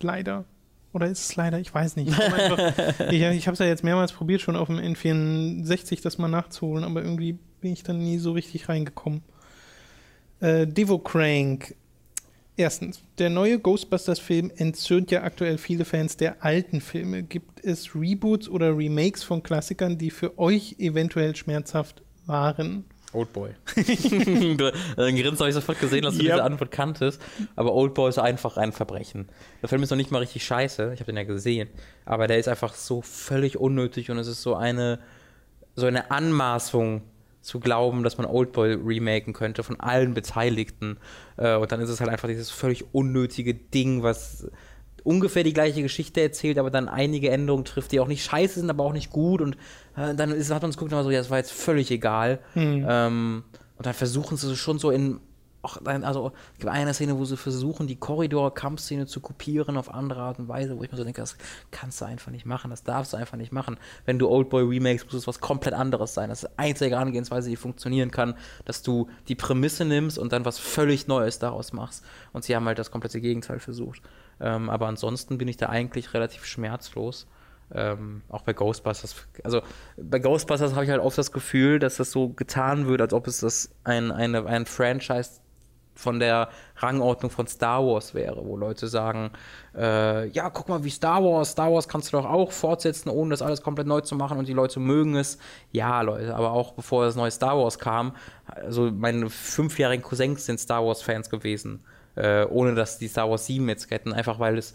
Leider. Oder ist es leider? Ich weiß nicht. Ich, habe es (laughs) ja jetzt mehrmals probiert, schon auf dem N64 das mal nachzuholen, aber irgendwie bin ich dann nie so richtig reingekommen. Äh, Devo Crank Erstens, der neue Ghostbusters-Film entzürnt ja aktuell viele Fans der alten Filme. Gibt es Reboots oder Remakes von Klassikern, die für euch eventuell schmerzhaft waren? Oldboy. (laughs) Dann grinst habe ich sofort gesehen, dass du yep. diese Antwort kanntest. Aber Oldboy ist einfach ein Verbrechen. Der Film ist noch nicht mal richtig scheiße. Ich habe den ja gesehen. Aber der ist einfach so völlig unnötig und es ist so eine, so eine Anmaßung zu glauben, dass man Oldboy remaken könnte von allen Beteiligten. Äh, und dann ist es halt einfach dieses völlig unnötige Ding, was ungefähr die gleiche Geschichte erzählt, aber dann einige Änderungen trifft, die auch nicht scheiße sind, aber auch nicht gut. Und äh, dann ist, hat man uns geguckt und so, ja, das war jetzt völlig egal. Mhm. Ähm, und dann versuchen sie schon so in auch, also es gibt eine Szene, wo sie versuchen, die Korridor-Kampfszene zu kopieren auf andere Art und Weise, wo ich mir so denke, das kannst du einfach nicht machen, das darfst du einfach nicht machen. Wenn du Oldboy remakes, muss es was komplett anderes sein. Das ist die einzige Angehensweise, die funktionieren kann, dass du die Prämisse nimmst und dann was völlig Neues daraus machst. Und sie haben halt das komplette Gegenteil versucht. Ähm, aber ansonsten bin ich da eigentlich relativ schmerzlos. Ähm, auch bei Ghostbusters. Also bei Ghostbusters habe ich halt oft das Gefühl, dass das so getan wird, als ob es das ein, eine, ein Franchise von der Rangordnung von Star Wars wäre, wo Leute sagen, äh, ja, guck mal, wie Star Wars, Star Wars kannst du doch auch fortsetzen, ohne das alles komplett neu zu machen und die Leute mögen es. Ja, Leute, aber auch bevor das neue Star Wars kam, also meine fünfjährigen Cousins sind Star Wars-Fans gewesen äh, ohne dass die Star Wars 7 jetzt hätten, einfach weil es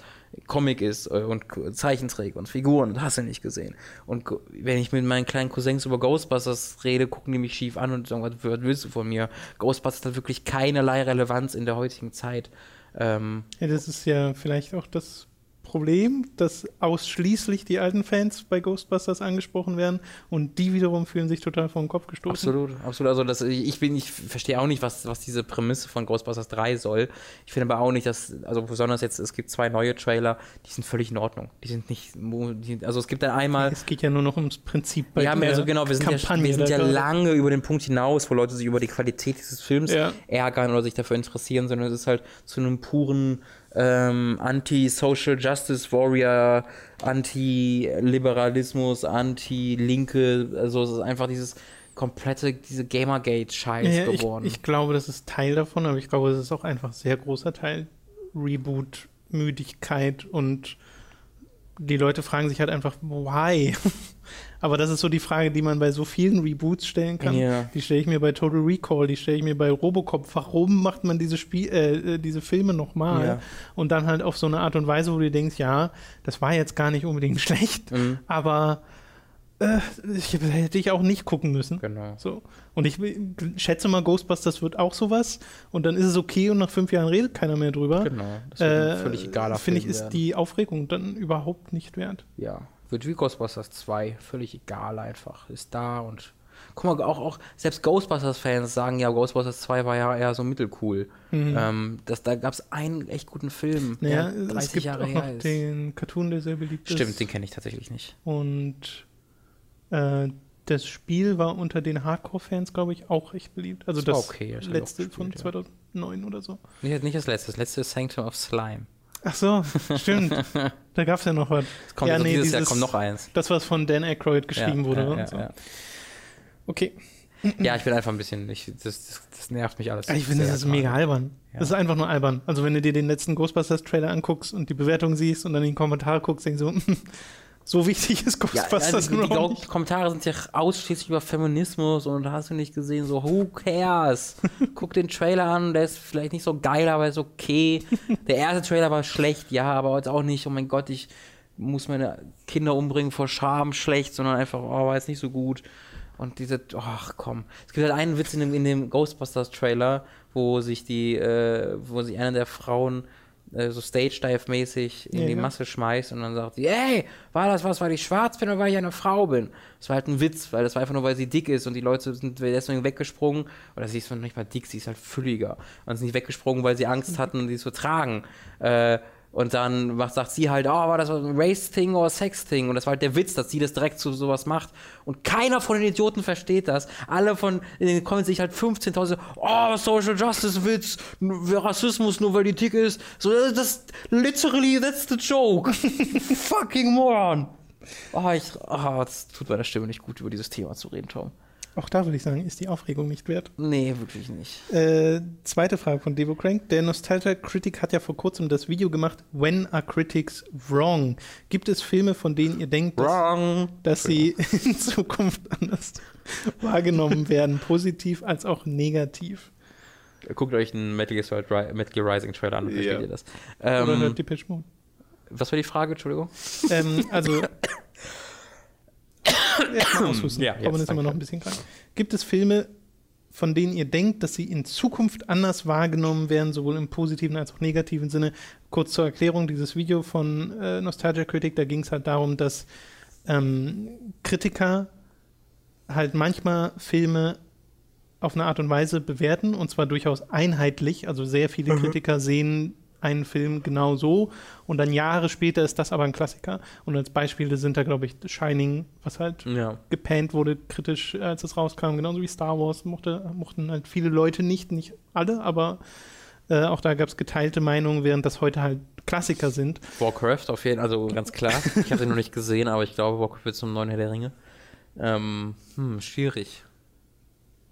Comic ist äh, und Zeichenträger und Figuren und hast du nicht gesehen. Und wenn ich mit meinen kleinen Cousins über Ghostbusters rede, gucken die mich schief an und sagen, was, was willst du von mir? Ghostbusters hat wirklich keinerlei Relevanz in der heutigen Zeit. Ähm, ja, das ist ja vielleicht auch das Problem, dass ausschließlich die alten Fans bei Ghostbusters angesprochen werden und die wiederum fühlen sich total vor den Kopf gestoßen. Absolut, absolut. Also das, ich, bin, ich verstehe auch nicht, was, was diese Prämisse von Ghostbusters 3 soll. Ich finde aber auch nicht, dass, also besonders jetzt, es gibt zwei neue Trailer, die sind völlig in Ordnung. Die sind nicht, die, also es gibt dann einmal. Es geht ja nur noch ums Prinzip bei Ja, also genau, wir sind Kampagne ja, wir sind ja lange über den Punkt hinaus, wo Leute sich über die Qualität dieses Films ja. ärgern oder sich dafür interessieren, sondern es ist halt zu einem puren ähm, Anti-Social Justice Warrior, Anti-Liberalismus, Anti-Linke, also es ist einfach dieses komplette, diese Gamergate-Scheiß ja, geworden. Ich, ich glaube, das ist Teil davon, aber ich glaube, es ist auch einfach ein sehr großer Teil Reboot, Müdigkeit und die Leute fragen sich halt einfach, why? (laughs) Aber das ist so die Frage, die man bei so vielen Reboots stellen kann. Yeah. Die stelle ich mir bei Total Recall, die stelle ich mir bei Robocop. Warum macht man diese Spiel, äh, diese Filme nochmal? Yeah. Und dann halt auf so eine Art und Weise, wo du denkst, ja, das war jetzt gar nicht unbedingt (laughs) schlecht, mhm. aber äh, ich, hätte ich auch nicht gucken müssen. Genau. So. Und ich schätze mal, Ghostbusters wird auch sowas. Und dann ist es okay und nach fünf Jahren redet keiner mehr drüber. Genau. Das wird äh, völlig egaler Finde ich, ist werden. die Aufregung dann überhaupt nicht wert. Ja. Wird wie Ghostbusters 2. Völlig egal einfach. Ist da und. Guck mal, auch, auch selbst Ghostbusters-Fans sagen ja, Ghostbusters 2 war ja eher so mittelcool. Mhm. Ähm, das, da gab es einen echt guten Film, naja, der 30 es gibt Jahre auch noch her ist. den Cartoon, der sehr beliebt Stimmt, ist. Stimmt, den kenne ich tatsächlich nicht. Und äh, das Spiel war unter den Hardcore-Fans, glaube ich, auch recht beliebt. Also das, das okay, letzte gespielt, von 2009 ja. oder so. Nicht, nicht das letzte, das letzte ist Sanctum of Slime. Ach so, stimmt. (laughs) da gab es ja noch was. Es kommt, ja, also nee, dieses, Jahr kommt noch eins. Das, was von Dan Aykroyd geschrieben ja, wurde. Ja, ja, so. Okay. Ja, ich bin einfach ein bisschen, ich, das, das, das nervt mich alles. Ich finde, das ist mega albern. Das ist einfach nur albern. Also wenn du dir den letzten Ghostbusters-Trailer anguckst und die Bewertung siehst und dann in den Kommentar guckst, denkst du, So (laughs) wichtig ist Ghostbusters ja, also nur die, noch die nicht. Kommentare sind ja ausschließlich über Feminismus und hast du nicht gesehen, so who cares? (laughs) Guck den Trailer an, der ist vielleicht nicht so geil, aber ist okay. Der erste Trailer war schlecht, ja, aber jetzt auch nicht, oh mein Gott, ich muss meine Kinder umbringen vor Scham, schlecht, sondern einfach, oh, war jetzt nicht so gut. Und diese, ach komm. Es gibt halt einen Witz in dem, in dem Ghostbusters-Trailer, wo sich die, äh, wo sich eine der Frauen äh, so Stage-Dive-mäßig in Ja, die ja. Masse schmeißt und dann sagt sie, ey, war das was, weil ich schwarz bin oder weil ich eine Frau bin? Das war halt ein Witz, weil das war einfach nur, weil sie dick ist und die Leute sind deswegen weggesprungen. Oder sie ist noch nicht mal dick, sie ist halt fülliger. Und sind nicht weggesprungen, weil sie Angst hatten, die zu tragen. Äh, und dann macht, sagt sie halt, oh, war das ein Race-Thing oder Sex-Thing? Und das war halt der Witz, dass sie das direkt zu sowas macht. Und keiner von den Idioten versteht das. Alle von in den Comments sich halt 15.000, oh, Social Justice-Witz, Rassismus nur weil die dick ist. So, das, das literally, that's the joke. (laughs) Fucking moron. Oh, ich, oh, das tut meiner Stimme nicht gut, über dieses Thema zu reden, Tom. Auch da würde ich sagen, ist die Aufregung nicht wert. Nee, wirklich nicht. Äh, zweite Frage von Devo Crank. Der Nostalgia Critic hat ja vor kurzem das Video gemacht, When are Critics wrong? Gibt es Filme, von denen ihr denkt, dass, Wrong. dass sie in Zukunft anders wahrgenommen werden, positiv als auch negativ? Guckt euch einen Metal Gear, Solid Metal Gear Rising Trailer an und versteht Ja. ihr das. Oder Ähm, hört Depeche Mode? was war die Frage, Entschuldigung? ähm, also. (laughs) Erstmal aushusten. Ja, Ja, jetzt, Robin ist immer noch ein bisschen krank. Gibt es Filme, von denen ihr denkt, dass sie in Zukunft anders wahrgenommen werden, sowohl im positiven als auch negativen Sinne? Kurz zur Erklärung: Dieses Video von äh, Nostalgia Critic, da ging es halt darum, dass ähm, Kritiker halt manchmal Filme auf eine Art und Weise bewerten und zwar durchaus einheitlich. Also sehr viele Kritiker sehen einen Film genau so und dann Jahre später ist das aber ein Klassiker. Und als Beispiele sind da, glaube ich, Shining, was halt Ja. gepannt wurde kritisch, als es rauskam, genauso wie Star Wars, mochte, mochten halt viele Leute nicht, nicht alle, aber äh, auch da gab es geteilte Meinungen, während das heute halt Klassiker sind. Warcraft auf jeden Fall, also ganz klar. Ich habe den noch nicht gesehen, aber ich glaube, Warcraft wird zum neuen Herr der Ringe. Ähm, hm, schwierig.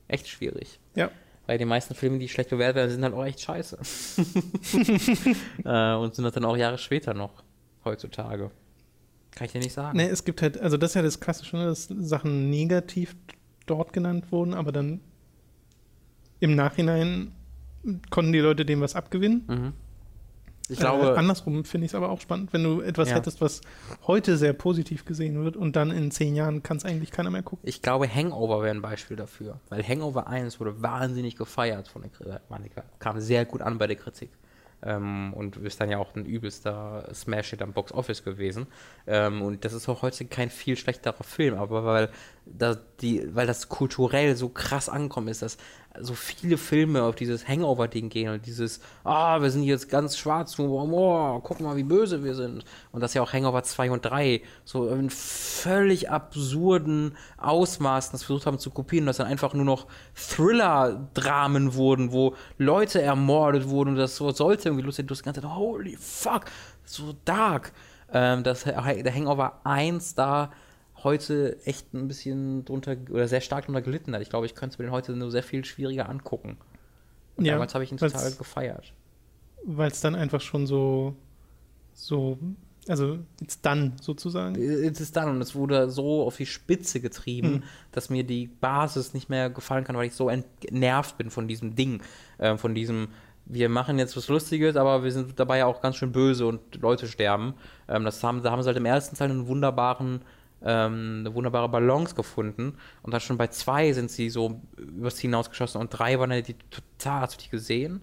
Echt schwierig. Ja. Weil die meisten Filme, die schlecht bewertet werden, sind halt auch echt scheiße. (laughs) äh, und sind das dann auch Jahre später noch, heutzutage. Kann ich dir nicht sagen. Ne, es gibt halt, also das ist ja das Klassische, ne, dass Sachen negativ dort genannt wurden, aber dann im Nachhinein konnten die Leute dem was abgewinnen. Mhm. Ich äh, glaube, andersrum finde ich es aber auch spannend, wenn du etwas Ja. hättest, was heute sehr positiv gesehen wird und dann in zehn Jahren kann es eigentlich keiner mehr gucken. Ich glaube, Hangover wäre ein Beispiel dafür. Weil Hangover 1 wurde wahnsinnig gefeiert von der Kritik. Kam sehr gut an bei der Kritik. Ähm, und ist dann ja auch ein übelster Smash-Hit am Box Office gewesen. Ähm, und das ist auch heute kein viel schlechterer Film, aber weil, da die, weil das kulturell so krass angekommen ist, dass so viele Filme auf dieses Hangover-Ding gehen und dieses, ah, wir sind jetzt ganz schwarz, oh, guck mal, wie böse wir sind. Und das ja auch Hangover 2 und 3 so in völlig absurden Ausmaßen das versucht haben zu kopieren, dass dann einfach nur noch Thriller-Dramen wurden, wo Leute ermordet wurden und das so sollte irgendwie lustig, du die ganze Zeit, holy fuck, so dark. Ähm, dass der Hangover 1 da heute echt ein bisschen drunter oder sehr stark drunter gelitten hat. Ich glaube, ich könnte es mir den heute nur sehr viel schwieriger angucken. Und Ja, damals habe ich ihn weil's- total gefeiert. Weil es dann einfach schon so, so, also it's done sozusagen. Es ist dann und es wurde so auf die Spitze getrieben, Hm. dass mir die Basis nicht mehr gefallen kann, weil ich so entnervt bin von diesem Ding, äh, von diesem wir machen jetzt was Lustiges, aber wir sind dabei auch ganz schön böse und Leute sterben. Ähm, das haben, da haben sie halt im ersten Teil einen wunderbaren, ähm, eine wunderbare Balance gefunden. Und dann schon bei zwei sind sie so übers Ziel hinausgeschossen und drei waren halt die total, hast du die gesehen?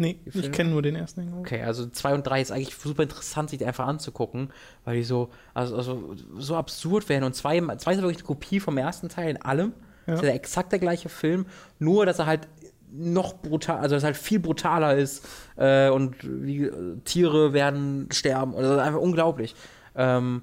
Nee, Die ich kenne nur den ersten Hangover. Okay, also 2 und 3 ist eigentlich super interessant, sich die einfach anzugucken, weil die so, also, also so absurd werden. Und 2 zwei, zwei ist wirklich eine Kopie vom ersten Teil in allem. Ja. Das ist ja exakt der gleiche Film, nur dass er halt noch brutal, also dass er halt viel brutaler ist äh, und wie äh, Tiere werden sterben. Also das ist einfach unglaublich. Ähm,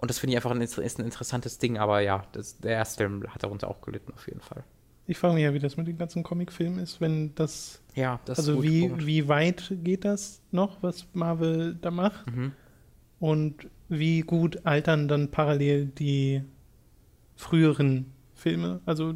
und das finde ich einfach ein, ist ein interessantes Ding, aber ja, das, der erste Film hat darunter auch gelitten, auf jeden Fall. Ich frage mich ja, wie das mit den ganzen Comicfilmen ist, wenn das, Ja, das ist also wie, Punkt. wie weit geht das noch, was Marvel da macht? Mhm. Und wie gut altern dann parallel die früheren Filme, also äh,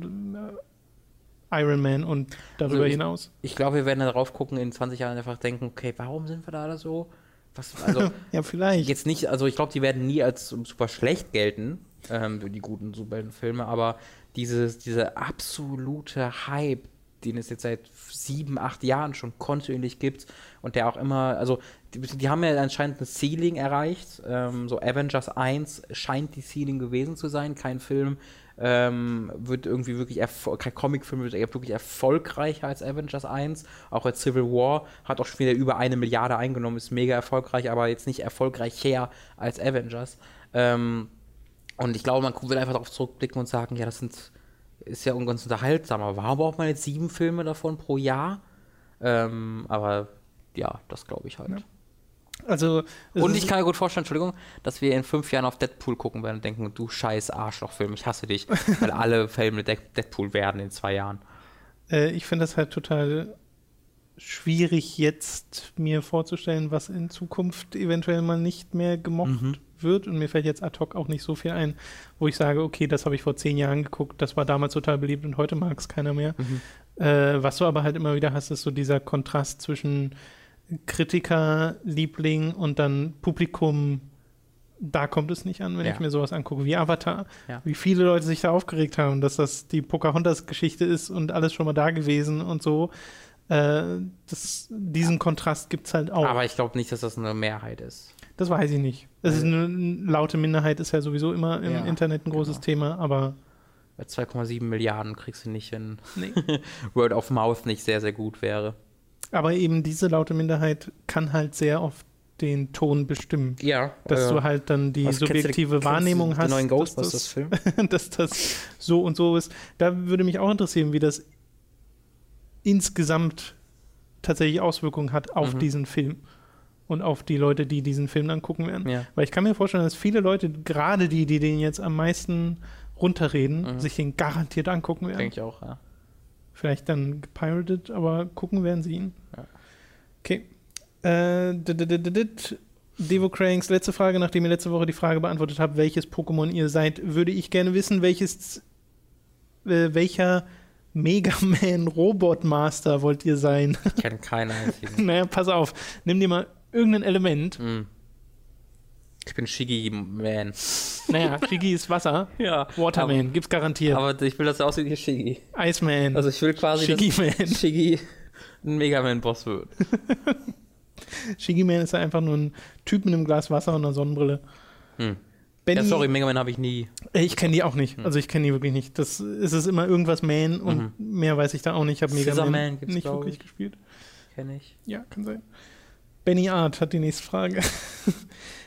Iron Man und darüber Also ich- hinaus? Ich glaube, wir werden darauf gucken, in 20 Jahren einfach denken, okay, warum sind wir da so? Was, also, (laughs) ja, vielleicht. Jetzt nicht, also ich glaube, die werden nie als super schlecht gelten, ähm, die guten Superheldenfilme, aber dieses, diese absolute Hype, den es jetzt seit sieben, acht Jahren schon kontinuierlich gibt und der auch immer, also die, die haben ja anscheinend ein Ceiling erreicht. Ähm, so Avengers 1 scheint die Ceiling gewesen zu sein. Kein Film ähm, wird irgendwie wirklich, kein Comicfilm wird wirklich erfolgreicher als Avengers 1. Auch als Civil War hat auch schon wieder über eine Milliarde eingenommen, ist mega erfolgreich, aber jetzt nicht erfolgreicher als Avengers. Ähm, und ich glaube, man will einfach darauf zurückblicken und sagen, ja, das sind, ist ja ganz unterhaltsam, aber warum braucht man jetzt sieben Filme davon pro Jahr? Ähm, aber ja, das glaube ich halt. Ja. Also, und ich kann mir gut vorstellen, Entschuldigung, dass wir in fünf Jahren auf Deadpool gucken werden und denken, du scheiß Arschlochfilm, ich hasse dich, (laughs) weil alle Filme Deadpool werden in zwei Jahren. Äh, ich finde das halt total schwierig jetzt mir vorzustellen, was in Zukunft eventuell mal nicht mehr gemocht mhm. wird. Und mir fällt jetzt ad hoc auch nicht so viel ein, wo ich sage, okay, das habe ich vor zehn Jahren geguckt, das war damals total beliebt und heute mag es keiner mehr. Mhm. Äh, was du aber halt immer wieder hast, ist so dieser Kontrast zwischen Kritikerliebling und dann Publikum da kommt es nicht an, wenn ja. ich mir sowas angucke wie Avatar. Ja. Wie viele Leute sich da aufgeregt haben, dass das die Pocahontas-Geschichte ist und alles schon mal da gewesen und so. Äh, das, diesen Kontrast gibt es halt auch. Aber ich glaube nicht, dass das eine Mehrheit ist. Das weiß ich nicht. Das ist eine laute Minderheit, ist ja sowieso immer im ja, Internet ein großes genau. Thema, aber. Bei 2,7 Milliarden kriegst du nicht, wenn nee. (laughs) Word of Mouth nicht sehr, sehr gut wäre. Aber eben diese laute Minderheit kann halt sehr oft den Ton bestimmen. Ja. Dass äh, du halt dann die subjektive du, Wahrnehmung hast. Neuen Ghostbusters-Film. Dass, (laughs) dass das so und so ist. Da würde mich auch interessieren, wie das insgesamt tatsächlich Auswirkungen hat auf mhm. diesen Film und auf die Leute, die diesen Film dann gucken werden. Ja. Weil ich kann mir vorstellen, dass viele Leute, gerade die, die den jetzt am meisten runterreden, mhm. sich den garantiert angucken werden. Denke ich auch, ja. Vielleicht dann gepiratet, aber gucken werden sie ihn. Ja. Okay. Äh, Devo Cranks letzte Frage, nachdem ihr letzte Woche die Frage beantwortet habt, welches Pokémon ihr seid, würde ich gerne wissen, welches, äh, welcher Mega Man Robot Master wollt ihr sein? Ich kenne keinen einzigen. (laughs) naja, pass auf. Nimm dir mal irgendein Element. Mm. Ich bin Shiggy Man. (laughs) Naja, Shiggy ist Wasser. ja. Waterman, aber, gibt's garantiert. Aber ich will, dass er aussieht wie Shiggy. Iceman. Also ich will quasi, Shiggy dass. (laughs) Shiggy ein Mega Man Boss wird. (laughs) Shiggy Man ist ja einfach nur ein Typ mit einem Glas Wasser und einer Sonnenbrille. Hm. Benny, ja, sorry, Mega Man habe ich nie. Ich kenne die auch nicht. Hm. Also ich kenne die wirklich nicht. Das ist es immer irgendwas Man und mhm. mehr weiß ich da auch nicht. Ich habe Mega Man, Man nicht wirklich gespielt. Kenne ich. Ja, kann sein. Benny Art hat die nächste Frage.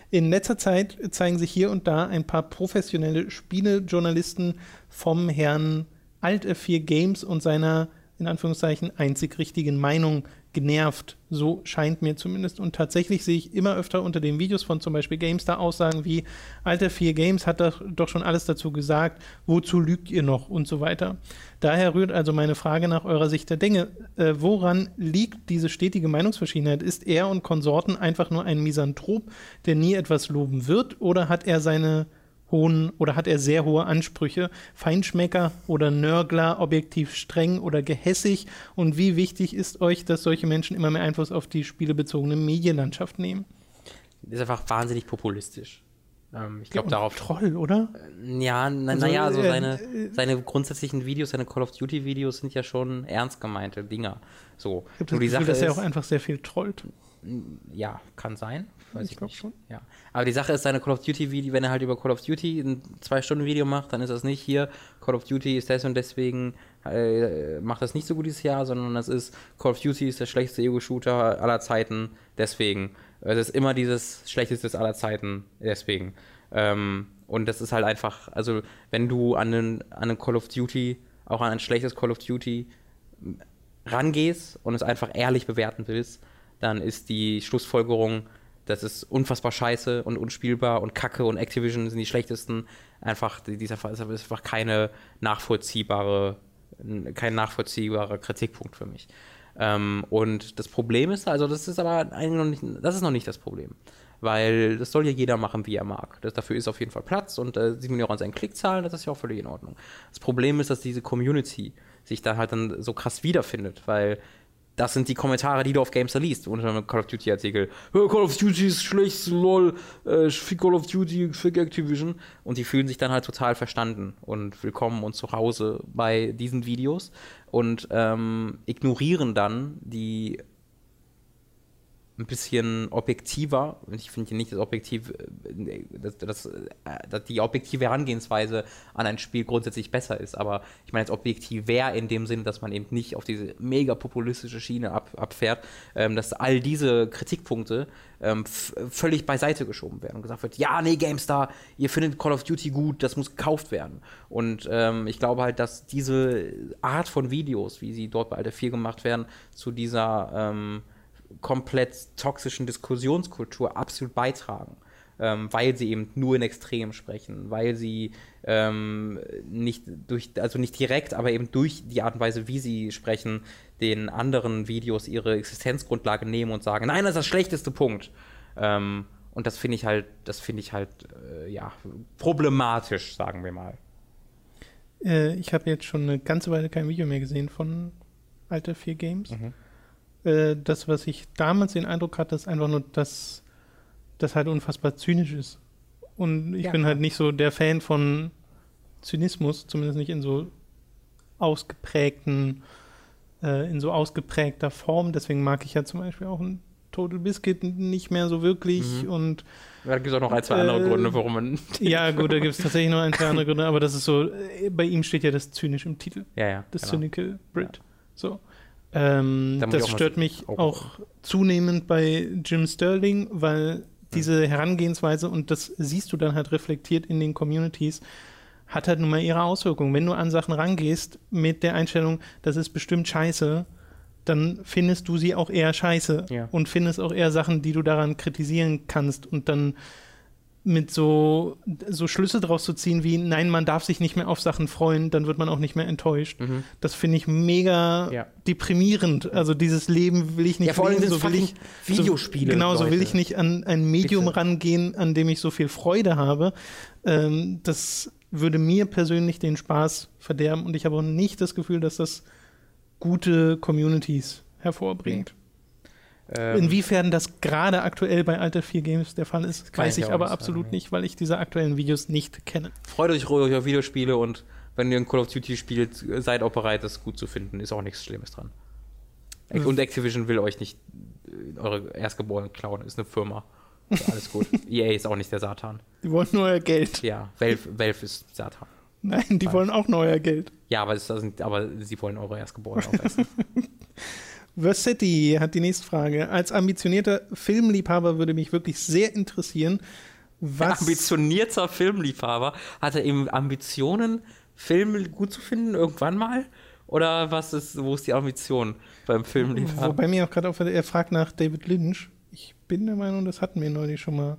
In letzter Zeit zeigen sich hier und da ein paar professionelle Spielejournalisten vom Herrn Alt F4 Games und seiner in Anführungszeichen einzig richtigen Meinung genervt. So scheint mir zumindest. Und tatsächlich sehe ich immer öfter unter den Videos von zum Beispiel GameStar Aussagen wie, Alter 4 Games hat doch schon alles dazu gesagt, wozu lügt ihr noch und so weiter. Daher rührt also meine Frage nach eurer Sicht der Dinge. Äh, woran liegt diese stetige Meinungsverschiedenheit? Ist er und Konsorten einfach nur ein Misanthrop, der nie etwas loben wird, oder hat er seine hohen oder hat er sehr hohe Ansprüche? Feinschmecker oder Nörgler, objektiv streng oder gehässig? Und wie wichtig ist euch, dass solche Menschen immer mehr Einfluss auf die spielebezogene Medienlandschaft nehmen? Ist einfach wahnsinnig populistisch. Ähm, ich glaube ja, darauf. Troll, oder? Ja, naja, na, also, also seine, äh, seine grundsätzlichen Videos, seine Call of Duty Videos sind ja schon ernst gemeinte Dinger. So. Ich habe das Gefühl, dass er auch einfach sehr viel trollt. Ja, kann sein. Weiß ich, ich glaube schon. Ja. Aber die Sache ist, seine Call of Duty Video, wenn er halt über Call of Duty ein zwei Stunden Video macht, dann ist das nicht hier, Call of Duty ist das und deswegen äh, macht das nicht so gut dieses Jahr, sondern das ist, Call of Duty ist der schlechteste Ego-Shooter aller Zeiten, deswegen. Es ist immer dieses schlechteste aller Zeiten, deswegen. Ähm, und das ist halt einfach, also wenn du an einen, an einen Call of Duty, auch an ein schlechtes Call of Duty rangehst und es einfach ehrlich bewerten willst, dann ist die Schlussfolgerung, das ist unfassbar scheiße und unspielbar und Kacke und Activision sind die schlechtesten. Einfach, dieser Fall ist einfach keine nachvollziehbare, kein nachvollziehbarer Kritikpunkt für mich. Ähm, und das Problem ist, also das ist aber eigentlich noch nicht, das ist noch nicht das Problem. Weil das soll ja jeder machen, wie er mag. Das, dafür ist auf jeden Fall Platz und äh, sieht man ja auch an seinen Klickzahlen, das ist ja auch völlig in Ordnung. Das Problem ist, dass diese Community sich da halt dann so krass wiederfindet, weil das sind die Kommentare, die du auf Gamester liest, unter einem Call of Duty-Artikel. Call of Duty ist schlecht, lol, äh, fick Call of Duty, fick Activision. Und die fühlen sich dann halt total verstanden und willkommen und zu Hause bei diesen Videos und ähm, ignorieren dann die ein bisschen objektiver, ich finde nicht das objektiv, äh, dass, dass, äh, dass, die objektive Herangehensweise an ein Spiel grundsätzlich besser ist, aber ich meine jetzt objektiv wäre in dem Sinne, dass man eben nicht auf diese mega populistische Schiene ab, abfährt, ähm, dass all diese Kritikpunkte ähm, völlig beiseite geschoben werden und gesagt wird, ja, nee, GameStar, ihr findet Call of Duty gut, das muss gekauft werden. Und ähm, ich glaube halt, dass diese Art von Videos, wie sie dort bei Alter 4 gemacht werden, zu dieser ähm, komplett toxischen Diskussionskultur absolut beitragen. Ähm, weil sie eben nur in Extremen sprechen, weil sie ähm, nicht durch, also nicht direkt, aber eben durch die Art und Weise, wie sie sprechen, den anderen Videos ihre Existenzgrundlage nehmen und sagen, nein, das ist das schlechteste Punkt. Ähm, und das finde ich halt, das finde ich halt, äh, ja, problematisch, sagen wir mal. Äh, ich habe jetzt schon eine ganze Weile kein Video mehr gesehen von Alter 4 Games. Mhm. Äh, das, was ich damals den Eindruck hatte, ist einfach nur, dass das halt unfassbar zynisch ist. Und ich ja, bin halt nicht so der Fan von Zynismus, zumindest nicht in so ausgeprägten, äh, in so ausgeprägter Form. Deswegen mag ich ja zum Beispiel auch ein Total Biscuit nicht mehr so wirklich. Mhm. Und da gibt es auch noch ein, zwei äh, andere Gründe, warum man. (laughs) ja, gut, da gibt es tatsächlich noch ein, zwei andere Gründe, aber das ist so, äh, bei ihm steht ja das zynisch im Titel. Ja, ja. Das genau. Cynical Brit. Ja. So. Ähm, das stört mich auch, auch zunehmend bei Jim Sterling, weil diese Herangehensweise, und das siehst du dann halt reflektiert in den Communities, hat halt nun mal ihre Auswirkungen. Wenn du an Sachen rangehst mit der Einstellung, das ist bestimmt scheiße, dann findest du sie auch eher scheiße ja. und findest auch eher Sachen, die du daran kritisieren kannst und dann mit so, so Schlüsse draus zu ziehen wie, nein, man darf sich nicht mehr auf Sachen freuen, dann wird man auch nicht mehr enttäuscht. Mhm. Das finde ich mega ja. deprimierend. Also dieses Leben will ich nicht ja, vor allem leben, so will ich Videospiele. So, genau, Leute. so will ich nicht an ein Medium Bitte. rangehen, an dem ich so viel Freude habe. Ähm, das würde mir persönlich den Spaß verderben und ich habe auch nicht das Gefühl, dass das gute Communities hervorbringt. Ähm, Inwiefern das gerade aktuell bei Alter 4 Games der Fall ist, weiß ich, ich aber absolut sagen, nicht, weil ich diese aktuellen Videos nicht kenne. Freut euch ruhig auf Videospiele und wenn ihr ein Call of Duty spielt, seid auch bereit, das gut zu finden. Ist auch nichts Schlimmes dran. Und Activision will euch nicht äh, eure Erstgeborenen klauen, ist eine Firma. Ist alles gut. (laughs) EA ist auch nicht der Satan. Die wollen nur euer Geld. Ja, Valve, Valve ist Satan. Nein, die Valve. wollen auch nur euer Geld. Ja, aber, es, aber sie wollen eure Erstgeborenen aufessen. (laughs) Versetti hat die nächste Frage. Als ambitionierter Filmliebhaber würde mich wirklich sehr interessieren, was. Ambitionierter Filmliebhaber? Hat er eben Ambitionen, Filme gut zu finden, irgendwann mal? Oder was ist, wo ist die Ambition beim Filmliebhaber? Wobei mir auch gerade auf, er fragt nach David Lynch. Ich bin der Meinung, das hatten wir neulich schon mal.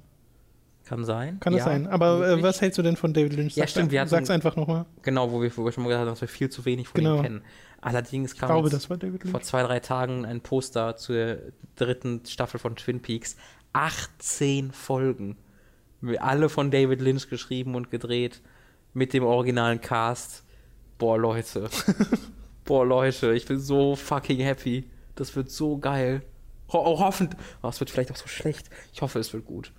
Kann sein. Kann ja, das sein. Aber äh, was hältst du denn von David Lynch? Sag, ja, stimmt. Wir hatten, sag's einfach nochmal. Genau, wo wir, wir schon mal gesagt haben, dass wir viel zu wenig von genau. ihm kennen. Allerdings kam glaube, vor zwei, drei Tagen ein Poster zur dritten Staffel von Twin Peaks. 18 Folgen. Alle von David Lynch geschrieben und gedreht. Mit dem originalen Cast. Boah, Leute. (laughs) Boah, Leute, ich bin so fucking happy. Das wird so geil. Ho hoffentlich. Oh, es wird vielleicht auch so schlecht. Ich hoffe, es wird gut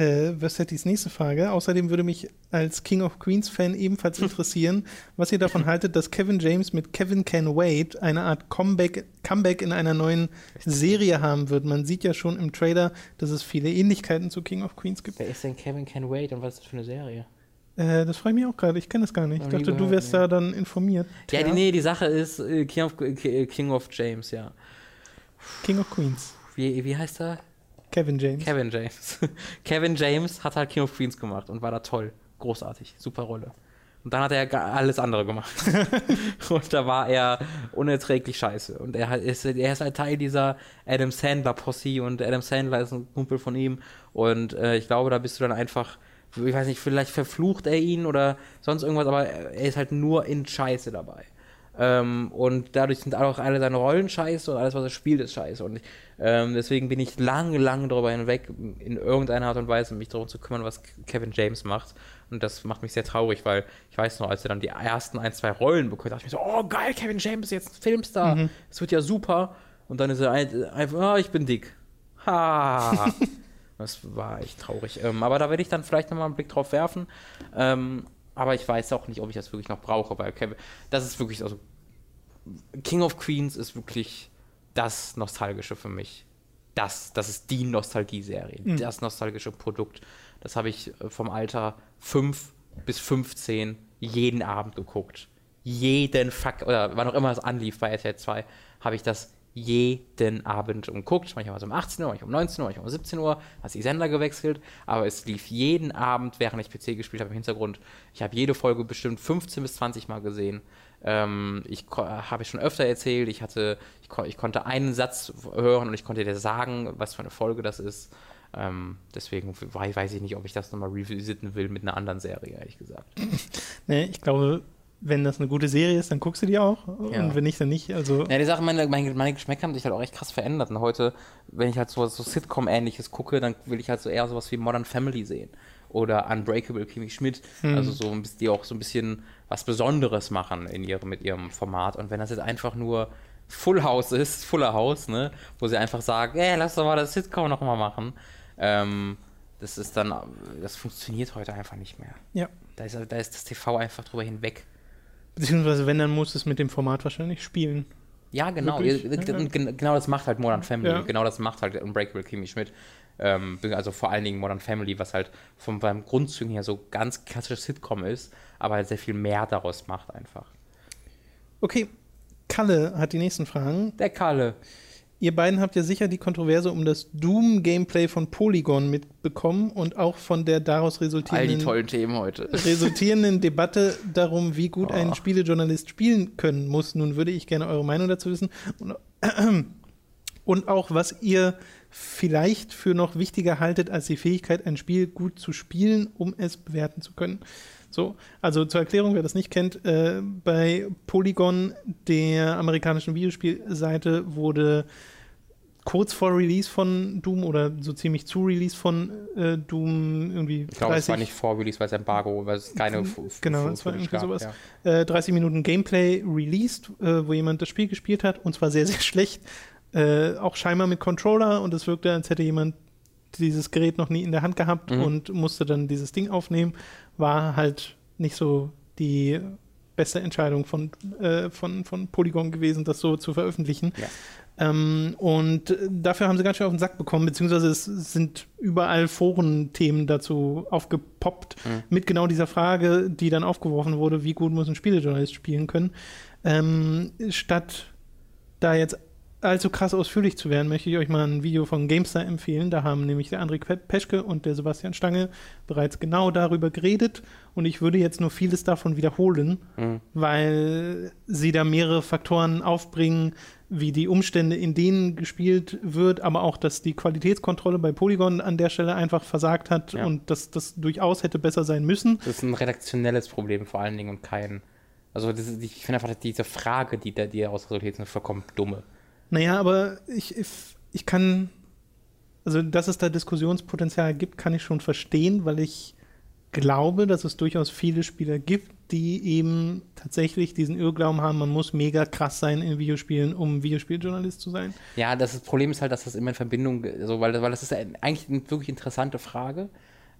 äh, Versettis nächste Frage. Außerdem würde mich als King of Queens Fan ebenfalls (laughs) interessieren, was ihr davon haltet, dass Kevin James mit Kevin Can Wait eine Art Comeback, Comeback in einer neuen Serie haben wird. Man sieht ja schon im Trailer, dass es viele Ähnlichkeiten zu King of Queens gibt. Wer ist denn Kevin Can Wait und was ist das für eine Serie? Äh, das freue ich mich auch gerade. Ich kenne das gar nicht. Ich dachte, du wärst nee. da dann informiert. Ja, ja, nee, die Sache ist äh, King, of, King of James, ja. King of Queens. Wie, wie heißt er? Kevin James. Kevin James. (laughs) Kevin James hat halt King of Queens gemacht und war da toll. Großartig. Super Rolle. Und dann hat er alles andere gemacht. (laughs) und da war er unerträglich scheiße. Und er ist, er ist halt Teil dieser Adam Sandler-Posse und Adam Sandler ist ein Kumpel von ihm. Und äh, ich glaube, da bist du dann einfach, ich weiß nicht, vielleicht verflucht er ihn oder sonst irgendwas, aber er ist halt nur in Scheiße dabei. Ähm, und dadurch sind auch alle seine Rollen scheiße und alles, was er spielt, ist scheiße. Und ähm, deswegen bin ich lange, lange darüber hinweg, in irgendeiner Art und Weise mich darum zu kümmern, was Kevin James macht. Und das macht mich sehr traurig, weil ich weiß noch, als er dann die ersten ein, zwei Rollen bekommt, dachte ich mir so, oh geil, Kevin James ist jetzt ein Filmstar. Mhm. Es mhm. wird ja super. Und dann ist er einfach, oh, ich bin dick. Ha. (laughs) das war echt traurig. Ähm, aber da werde ich dann vielleicht nochmal einen Blick drauf werfen. Ähm, aber ich weiß auch nicht, ob ich das wirklich noch brauche, weil Kevin, das ist wirklich, also King of Queens ist wirklich das Nostalgische für mich. Das, das ist die Nostalgie-Serie, mhm. das nostalgische Produkt. Das habe ich äh, vom Alter 5 bis 15 jeden Abend geguckt. Jeden Fuck, oder wann auch immer es anlief bei RTL 2, habe ich das jeden Abend geguckt. Manchmal so um 18 Uhr, manchmal um 19 Uhr, manchmal um 17 Uhr, hat die Sender gewechselt, aber es lief jeden Abend, während ich PC gespielt habe im Hintergrund. Ich habe jede Folge bestimmt 15 bis 20 Mal gesehen. Ähm, ich habe ich schon öfter erzählt, ich hatte, ich, ko ich, konnte einen Satz hören und ich konnte dir sagen, was für eine Folge das ist. Ähm, deswegen weiß ich nicht, ob ich das nochmal revisiten will mit einer anderen Serie, ehrlich gesagt. (laughs) nee, ich glaube, wenn das eine gute Serie ist, dann guckst du die auch. Ja. Und wenn nicht, dann nicht. Also ja, die Sache, meine, meine, meine Geschmäcker haben sich halt auch echt krass verändert. Und heute, wenn ich halt so, so Sitcom-ähnliches gucke, dann will ich halt so eher sowas wie Modern Family sehen. Oder Unbreakable Kimi Schmidt. Hm. Also so, die auch so ein bisschen was Besonderes machen in ihrem, mit ihrem Format. Und wenn das jetzt einfach nur Full House ist, Fuller House, ne, wo sie einfach sagen, ey, lass doch mal das Sitcom nochmal machen. Ähm, das ist dann, das funktioniert heute einfach nicht mehr. Ja. Da ist, da ist das TV einfach drüber hinweg. Beziehungsweise, wenn, dann muss es mit dem Format wahrscheinlich spielen. Ja, genau. Ja, genau das macht halt Modern Family. Ja. Genau das macht halt Unbreakable Kimmy Schmidt. Ähm, also vor allen Dingen Modern Family, was halt vom, beim Grundzügen her so ganz klassisches Sitcom ist, aber halt sehr viel mehr daraus macht einfach. Okay, Kalle hat die nächsten Fragen. Der Kalle. Ihr beiden habt ja sicher die Kontroverse um das Doom-Gameplay von Polygon mitbekommen und auch von der daraus resultierenden, All die tollen Themen heute. (laughs) (laughs) resultierenden Debatte darum, wie gut oh. ein Spielejournalist spielen können muss. Nun würde ich gerne eure Meinung dazu wissen und, äh, (clears throat) und auch, was ihr vielleicht für noch wichtiger haltet als die Fähigkeit, ein Spiel gut zu spielen, um es bewerten zu können. So, also zur Erklärung, wer das nicht kennt, äh, bei Polygon, der amerikanischen Videospielseite, wurde kurz vor Release von Doom oder so ziemlich zu Release von äh, Doom irgendwie. Ich glaube, es war nicht vor Release, weil es Embargo, weil es keine. Genau, es war irgendwie gab, sowas. Ja. Äh, 30 Minuten Gameplay released, äh, wo jemand das Spiel gespielt hat und zwar sehr, sehr (laughs) schlecht. Äh, auch scheinbar mit Controller und es wirkte, als hätte jemand dieses Gerät noch nie in der Hand gehabt mhm. und musste dann dieses Ding aufnehmen. War halt nicht so die beste Entscheidung von, äh, von, von Polygon gewesen, das so zu veröffentlichen. Ja. Ähm, und dafür haben sie ganz schön auf den Sack bekommen, beziehungsweise es sind überall Forenthemen dazu aufgepoppt, mhm. mit genau dieser Frage, die dann aufgeworfen wurde, wie gut muss ein Spielejournalist spielen können. Ähm, statt da jetzt allzu krass ausführlich zu werden, möchte ich euch mal ein Video von GameStar empfehlen. Da haben nämlich der André Peschke und der Sebastian Stange bereits genau darüber geredet. Und ich würde jetzt nur vieles davon wiederholen, mhm. weil sie da mehrere Faktoren aufbringen, wie die Umstände, in denen gespielt wird, aber auch, dass die Qualitätskontrolle bei Polygon an der Stelle einfach versagt hat ja. und dass das durchaus hätte besser sein müssen. Das ist ein redaktionelles Problem vor allen Dingen und kein. Also ist, ich finde einfach, diese Frage, die da die daraus resultiert, ist eine vollkommen dumme. Naja, aber ich, ich, kann, also dass es da Diskussionspotenzial gibt, kann ich schon verstehen, weil ich glaube, dass es durchaus viele Spieler gibt, die eben tatsächlich diesen Irrglauben haben, man muss mega krass sein in Videospielen, um Videospieljournalist zu sein. Ja, das, ist, Problem ist halt, dass das immer in Verbindung, also, weil, weil das ist eigentlich eine wirklich interessante Frage,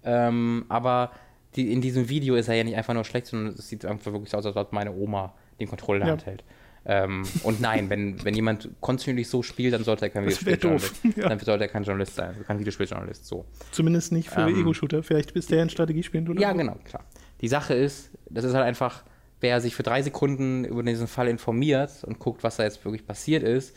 ähm, aber die, in diesem Video ist er ja nicht einfach nur schlecht, sondern es sieht einfach wirklich so aus, als ob meine Oma den Controller Hand hält. Ähm, und nein, wenn, wenn jemand kontinuierlich so spielt, dann sollte er kein Videospieljournalist ja. Dann sollte er kein Journalist sein, kein Videospieljournalist. So. Zumindest nicht für ähm, Ego-Shooter. Vielleicht bist der ein Strategiespiel oder Ja, genau, klar. Die Sache ist, das ist halt einfach, wer sich für drei Sekunden über diesen Fall informiert und guckt, was da jetzt wirklich passiert ist,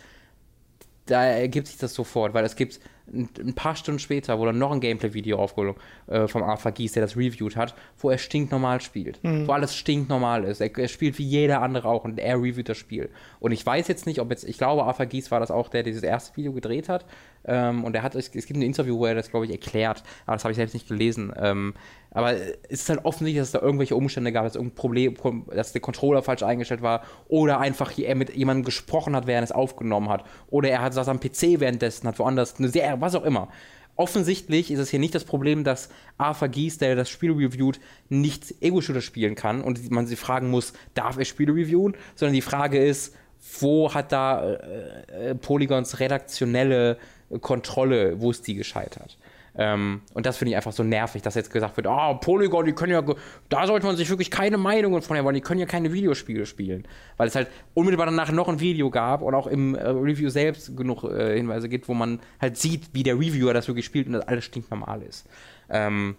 da ergibt sich das sofort, weil es gibt ein paar Stunden später wurde noch ein Gameplay-Video aufgeholt äh, vom Arthur Gies, der das reviewed hat, wo er stinknormal spielt. Mhm. Wo alles stinknormal ist. Er, er, spielt wie jeder andere auch und er reviewt das Spiel. Und ich weiß jetzt nicht, ob jetzt, ich glaube, Arthur Gies war das auch, der dieses erste Video gedreht hat. Ähm, und er hat, es, gibt ein Interview, wo er das, glaube ich, erklärt, aber das habe ich selbst nicht gelesen. Ähm, aber es ist halt offensichtlich, dass es da irgendwelche Umstände gab, dass irgendein Problem, dass der Controller falsch eingestellt war oder einfach er mit jemandem gesprochen hat, während er es aufgenommen hat. Oder er hat saß am PC währenddessen, hat woanders eine Serie, was auch immer. offensichtlich ist es hier nicht das Problem, dass Arthur Gies, der das Spiel reviewt, nicht Ego-Shooter spielen kann und man sich fragen muss, darf er Spiele reviewen, sondern die Frage ist, wo hat da äh, äh Polygons redaktionelle Kontrolle, wo ist die gescheitert? Ähm, und das finde ich einfach so nervig, dass jetzt gesagt wird, oh, Polygon, die können ja, da sollte man sich wirklich keine Meinungen von wollen, die können ja keine Videospiele spielen. Weil es halt unmittelbar danach noch ein Video gab und auch im äh, Review selbst genug äh, Hinweise gibt, wo man halt sieht, wie der Reviewer das wirklich spielt und das alles stinknormal ist. Ähm,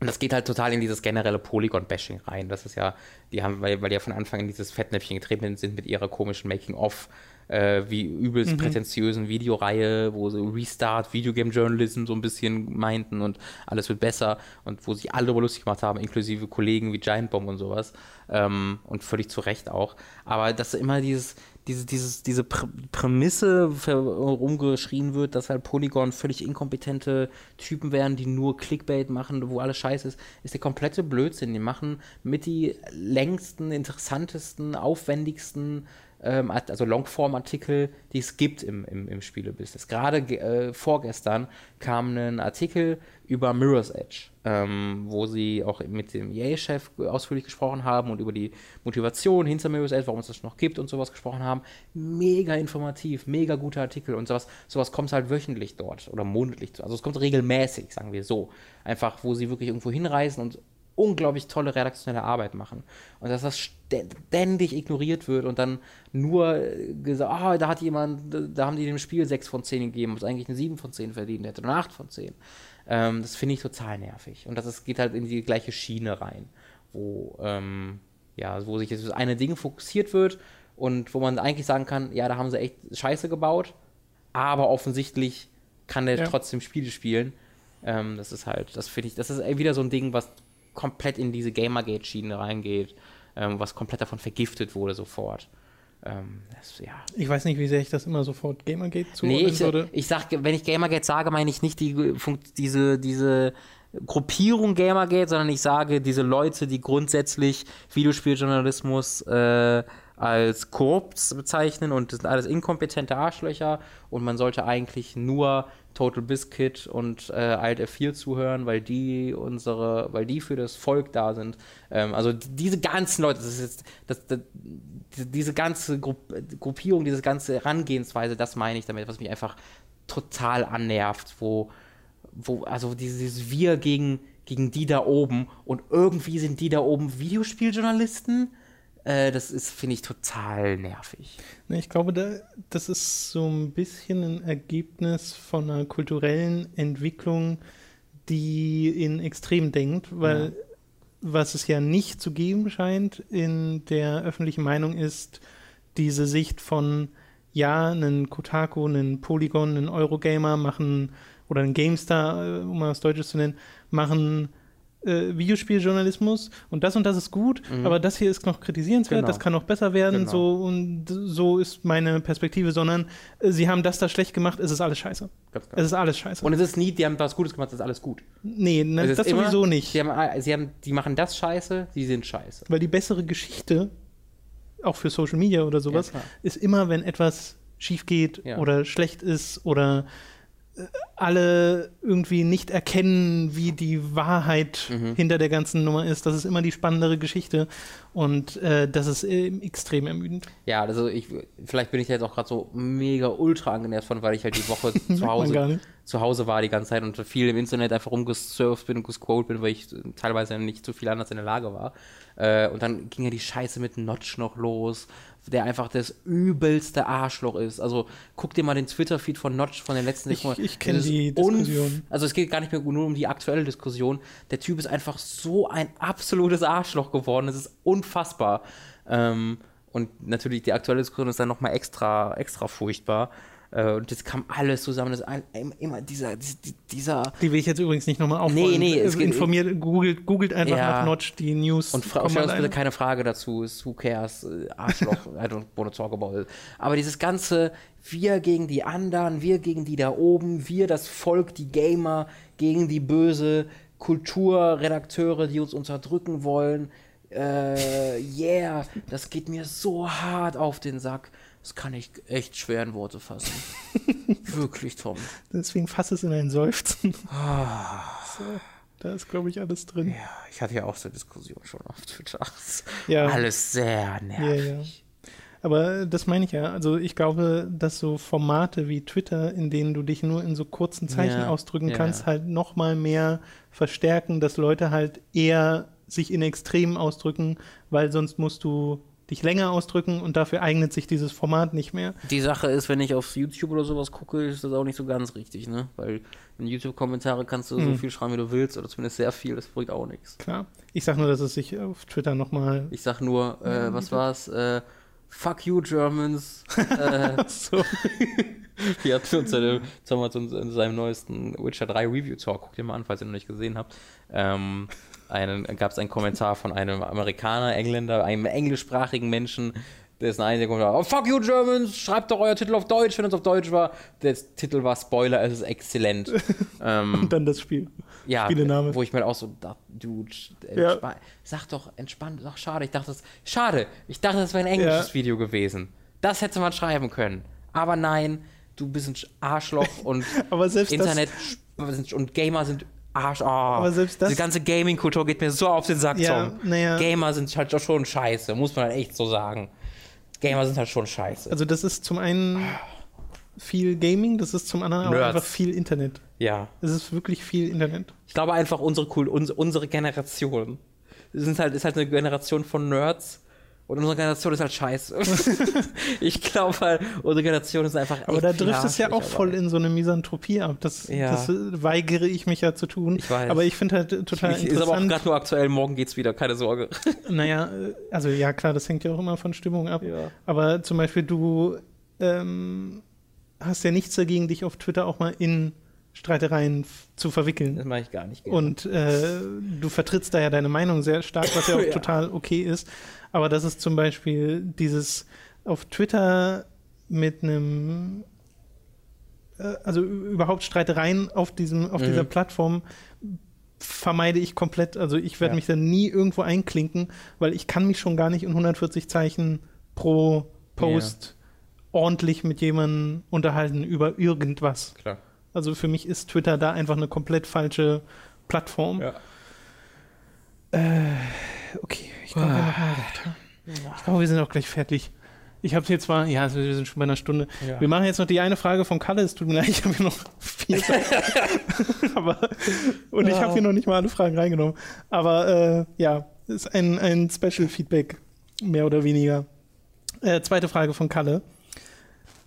und das geht halt total in dieses generelle Polygon-Bashing rein. Das ist ja, die haben, weil, weil die ja von Anfang in dieses Fettnäpfchen getreten sind mit ihrer komischen Making-of- äh, wie übelst mhm. prätentiösen Videoreihe, wo sie Restart, Videogame Journalism so ein bisschen meinten und alles wird besser und wo sich alle darüber lustig gemacht haben, inklusive Kollegen wie Giant Bomb und sowas. Ähm, und völlig zu Recht auch. Aber dass immer dieses, diese, dieses, diese Prä Prämisse rumgeschrien wird, dass halt Polygon völlig inkompetente Typen wären, die nur Clickbait machen, wo alles scheiße ist, ist der komplette Blödsinn. Die machen mit die längsten, interessantesten, aufwendigsten ähm, also Longform-Artikel, die es gibt im, im, im Spielebusiness. Gerade äh, vorgestern kam ein Artikel über Mirror's Edge, ähm, wo sie auch mit dem EA-Chef ausführlich gesprochen haben und über die Motivation hinter Mirror's Edge, warum es das noch gibt und sowas gesprochen haben. Mega informativ, mega guter Artikel und sowas, sowas kommt halt wöchentlich dort oder monatlich. Also es kommt regelmäßig, sagen wir so. Einfach, wo sie wirklich irgendwo hinreisen und unglaublich tolle redaktionelle Arbeit machen. Und dass das ständig ignoriert wird und dann nur gesagt, ah, da hat jemand, da haben die dem Spiel 6 von 10 gegeben, was eigentlich eine 7 von 10 verdient hätte oder 8 von 10. Ähm, das finde ich total nervig. Und das ist, geht halt in die gleiche Schiene rein, wo, ähm, ja, wo sich das eine Ding fokussiert wird und wo man eigentlich sagen kann, ja, da haben sie echt Scheiße gebaut, aber offensichtlich kann der ja. trotzdem Spiele spielen. Ähm, das ist halt, das finde ich, das ist wieder so ein Ding, was komplett in diese Gamergate-Schiene reingeht, ähm, was komplett davon vergiftet wurde sofort. Ähm, das, ja. Ich weiß nicht, wie sehr ich das immer sofort Gamergate zuordnen nee, ich, würde. Ich sag, wenn ich Gamergate sage, meine ich nicht die, diese, diese Gruppierung Gamergate, sondern ich sage diese Leute, die grundsätzlich Videospieljournalismus äh, als korrupt bezeichnen und das sind alles inkompetente Arschlöcher und man sollte eigentlich nur Total Biscuit und äh, Alt F4 zuhören, weil die unsere, weil die für das Volk da sind. Ähm, also diese ganzen Leute, das ist jetzt, das, das, diese ganze Gru Gruppierung, diese ganze Herangehensweise, das meine ich damit, was mich einfach total annervt, wo, wo, also dieses Wir gegen, gegen die da oben und irgendwie sind die da oben Videospieljournalisten äh, das ist, finde ich, total nervig. Ich glaube, da, das ist so ein bisschen ein Ergebnis von einer kulturellen Entwicklung, die in Extrem denkt, weil ja. was es ja nicht zu geben scheint in der öffentlichen Meinung ist diese Sicht von, ja, einen Kotaku, einen Polygon, einen Eurogamer machen oder einen GameStar, äh, um mal was Deutsches zu nennen, machen äh, Videospieljournalismus und das und das ist gut, mhm. aber das hier ist noch kritisierenswert, genau. das kann noch besser werden, genau. so und so ist meine Perspektive, sondern äh, sie haben das da schlecht gemacht, es ist alles scheiße. Es ist alles scheiße. Und es ist nie, die haben was Gutes gemacht, es ist alles gut. Nee, ne, das immer, sowieso nicht. Sie haben, äh, sie haben, die machen das scheiße, die sind scheiße. Weil die bessere Geschichte, auch für Social Media oder sowas, ja, ist immer, wenn etwas schief geht ja. oder schlecht ist oder alle irgendwie nicht erkennen, wie die Wahrheit mhm. hinter der ganzen Nummer ist. Das ist immer die spannendere Geschichte und äh, das ist äh, extrem ermüdend. Ja, also ich, vielleicht bin ich jetzt auch gerade so mega ultra angenervt von, weil ich halt die Woche (laughs) zu Hause, zu Hause war die ganze Zeit und viel im Internet einfach rumgesurft bin und gescrollt bin, weil ich teilweise nicht zu viel anders in der Lage war. Äh, und dann ging ja die Scheiße mit Notch noch los der einfach das übelste Arschloch ist. Also guck dir mal den Twitter-Feed von Notch von den letzten Ich, ich kenne die Diskussion. Also es geht gar nicht mehr nur um die aktuelle Diskussion. Der Typ ist einfach so ein absolutes Arschloch geworden. Das ist unfassbar. Ähm, und natürlich die aktuelle Diskussion ist dann nochmal extra, extra furchtbar. Äh, und das kam alles zusammen. Das ein, immer dieser, dieser. Die will ich jetzt übrigens nicht nochmal aufrollen. Nee, nee. Es Informiert, googelt, googelt einfach ja. nach Notch die News. Und stell uns bitte keine Frage dazu. Ist who cares? Äh, Arschloch. (laughs) I don't want to talk about it. Aber dieses ganze, wir gegen die anderen, wir gegen die da oben, wir das Volk, die Gamer gegen die böse Kulturredakteure, die uns unterdrücken wollen äh, yeah, das geht mir so hart auf den Sack. Das kann ich echt schwer in Worte fassen. (laughs) Wirklich, Tom. Deswegen fass es in ein Seufzen. so, da ist, glaube ich, alles drin. Ja, ich hatte ja auch so Diskussion schon auf Twitter. (laughs) Ja. Alles sehr nervig. Ja, ja. Aber das meine ich ja. Also ich glaube, dass so Formate wie Twitter, in denen du dich nur in so kurzen Zeichen Ja, ausdrücken ja, kannst, ja. halt noch mal mehr verstärken, dass Leute halt eher sich in Extremen ausdrücken, weil sonst musst du dich länger ausdrücken und dafür eignet sich dieses Format nicht mehr. Die Sache ist, wenn ich auf YouTube oder sowas gucke, ist das auch nicht so ganz richtig, ne? Weil in YouTube-Kommentare kannst du so Hm. viel schreiben, wie du willst, oder zumindest sehr viel, das bringt auch nichts. Klar. Ich sag nur, dass es sich auf Twitter noch mal Ich sag nur, äh, was war's? Äh, fuck you, Germans. (laughs) äh, so (laughs) Wir hatten uns in, in seinem neuesten Witcher 3 Review Talk, guckt ihr mal an, falls ihr noch nicht gesehen habt, ähm, gab es einen Kommentar von einem Amerikaner, Engländer, einem englischsprachigen Menschen, dessen einziger Kommentar, oh, fuck you Germans, schreibt doch euer Titel auf Deutsch, wenn es auf Deutsch war. Der Titel war Spoiler, es ist exzellent. (laughs) ähm, und dann das Spiel. ja, Spielename. wo ich mir auch so dachte, Dude, Ja. sag doch entspannt, ach schade, ich dachte, das, schade, ich dachte, das wäre ein englisches Ja. Video gewesen. Das hätte man schreiben können. Aber nein, du bist ein Arschloch und (laughs) Internet und Gamer sind Arsch. Oh, Aber selbst das- Die ganze Gaming-Kultur geht mir so auf den Sack, Ja, Tom. naja. Gamer sind halt schon scheiße, muss man halt echt so sagen. Gamer sind halt schon scheiße. also das ist zum einen viel Gaming, das ist zum anderen aber Nerds. einfach viel Internet. ja. Es ist wirklich viel Internet. Ich glaube einfach, unsere, uns, unsere Generation sind halt, ist halt eine Generation von Nerds und unsere Generation ist halt scheiße. (laughs) (laughs) ich glaube halt, unsere Generation ist einfach. Aber da trifft es ja auch voll in so eine Misanthropie ab. Das, Ja. das weigere ich mich ja zu tun. Ich weiß. Aber ich finde halt total Ich, ist aber auch interessant. gerade nur aktuell, morgen geht's wieder, keine Sorge. (laughs) Naja, also ja klar, das hängt ja auch immer von Stimmung ab. Ja. Aber zum Beispiel du ähm, hast ja nichts dagegen, dich auf Twitter auch mal in Streitereien zu verwickeln. Das mache ich gar nicht gerne. Und äh, du vertrittst da ja deine Meinung sehr stark, was ja auch Ja. total okay ist. Aber das ist zum Beispiel dieses auf Twitter mit einem, äh, also überhaupt Streitereien auf, diesem, auf Mhm. dieser Plattform vermeide ich komplett. Also ich werde Ja. mich da nie irgendwo einklinken, weil ich kann mich schon gar nicht in 140 Zeichen pro Post ordentlich mit jemandem unterhalten über irgendwas. Klar. Also für mich ist Twitter da einfach eine komplett falsche Plattform. Ja. Okay, ich glaube, ich glaube, wir sind auch gleich fertig. Ich habe jetzt zwar, ja, also wir sind schon bei einer Stunde. Ja. Wir machen jetzt noch die eine Frage von Kalle. Es tut mir leid, ich habe hier noch (laughs) Sachen. Aber, und ich habe hier noch nicht mal alle Fragen reingenommen. Aber äh, ja, ist ein, ein Special-Feedback, mehr oder weniger. Äh, zweite Frage von Kalle.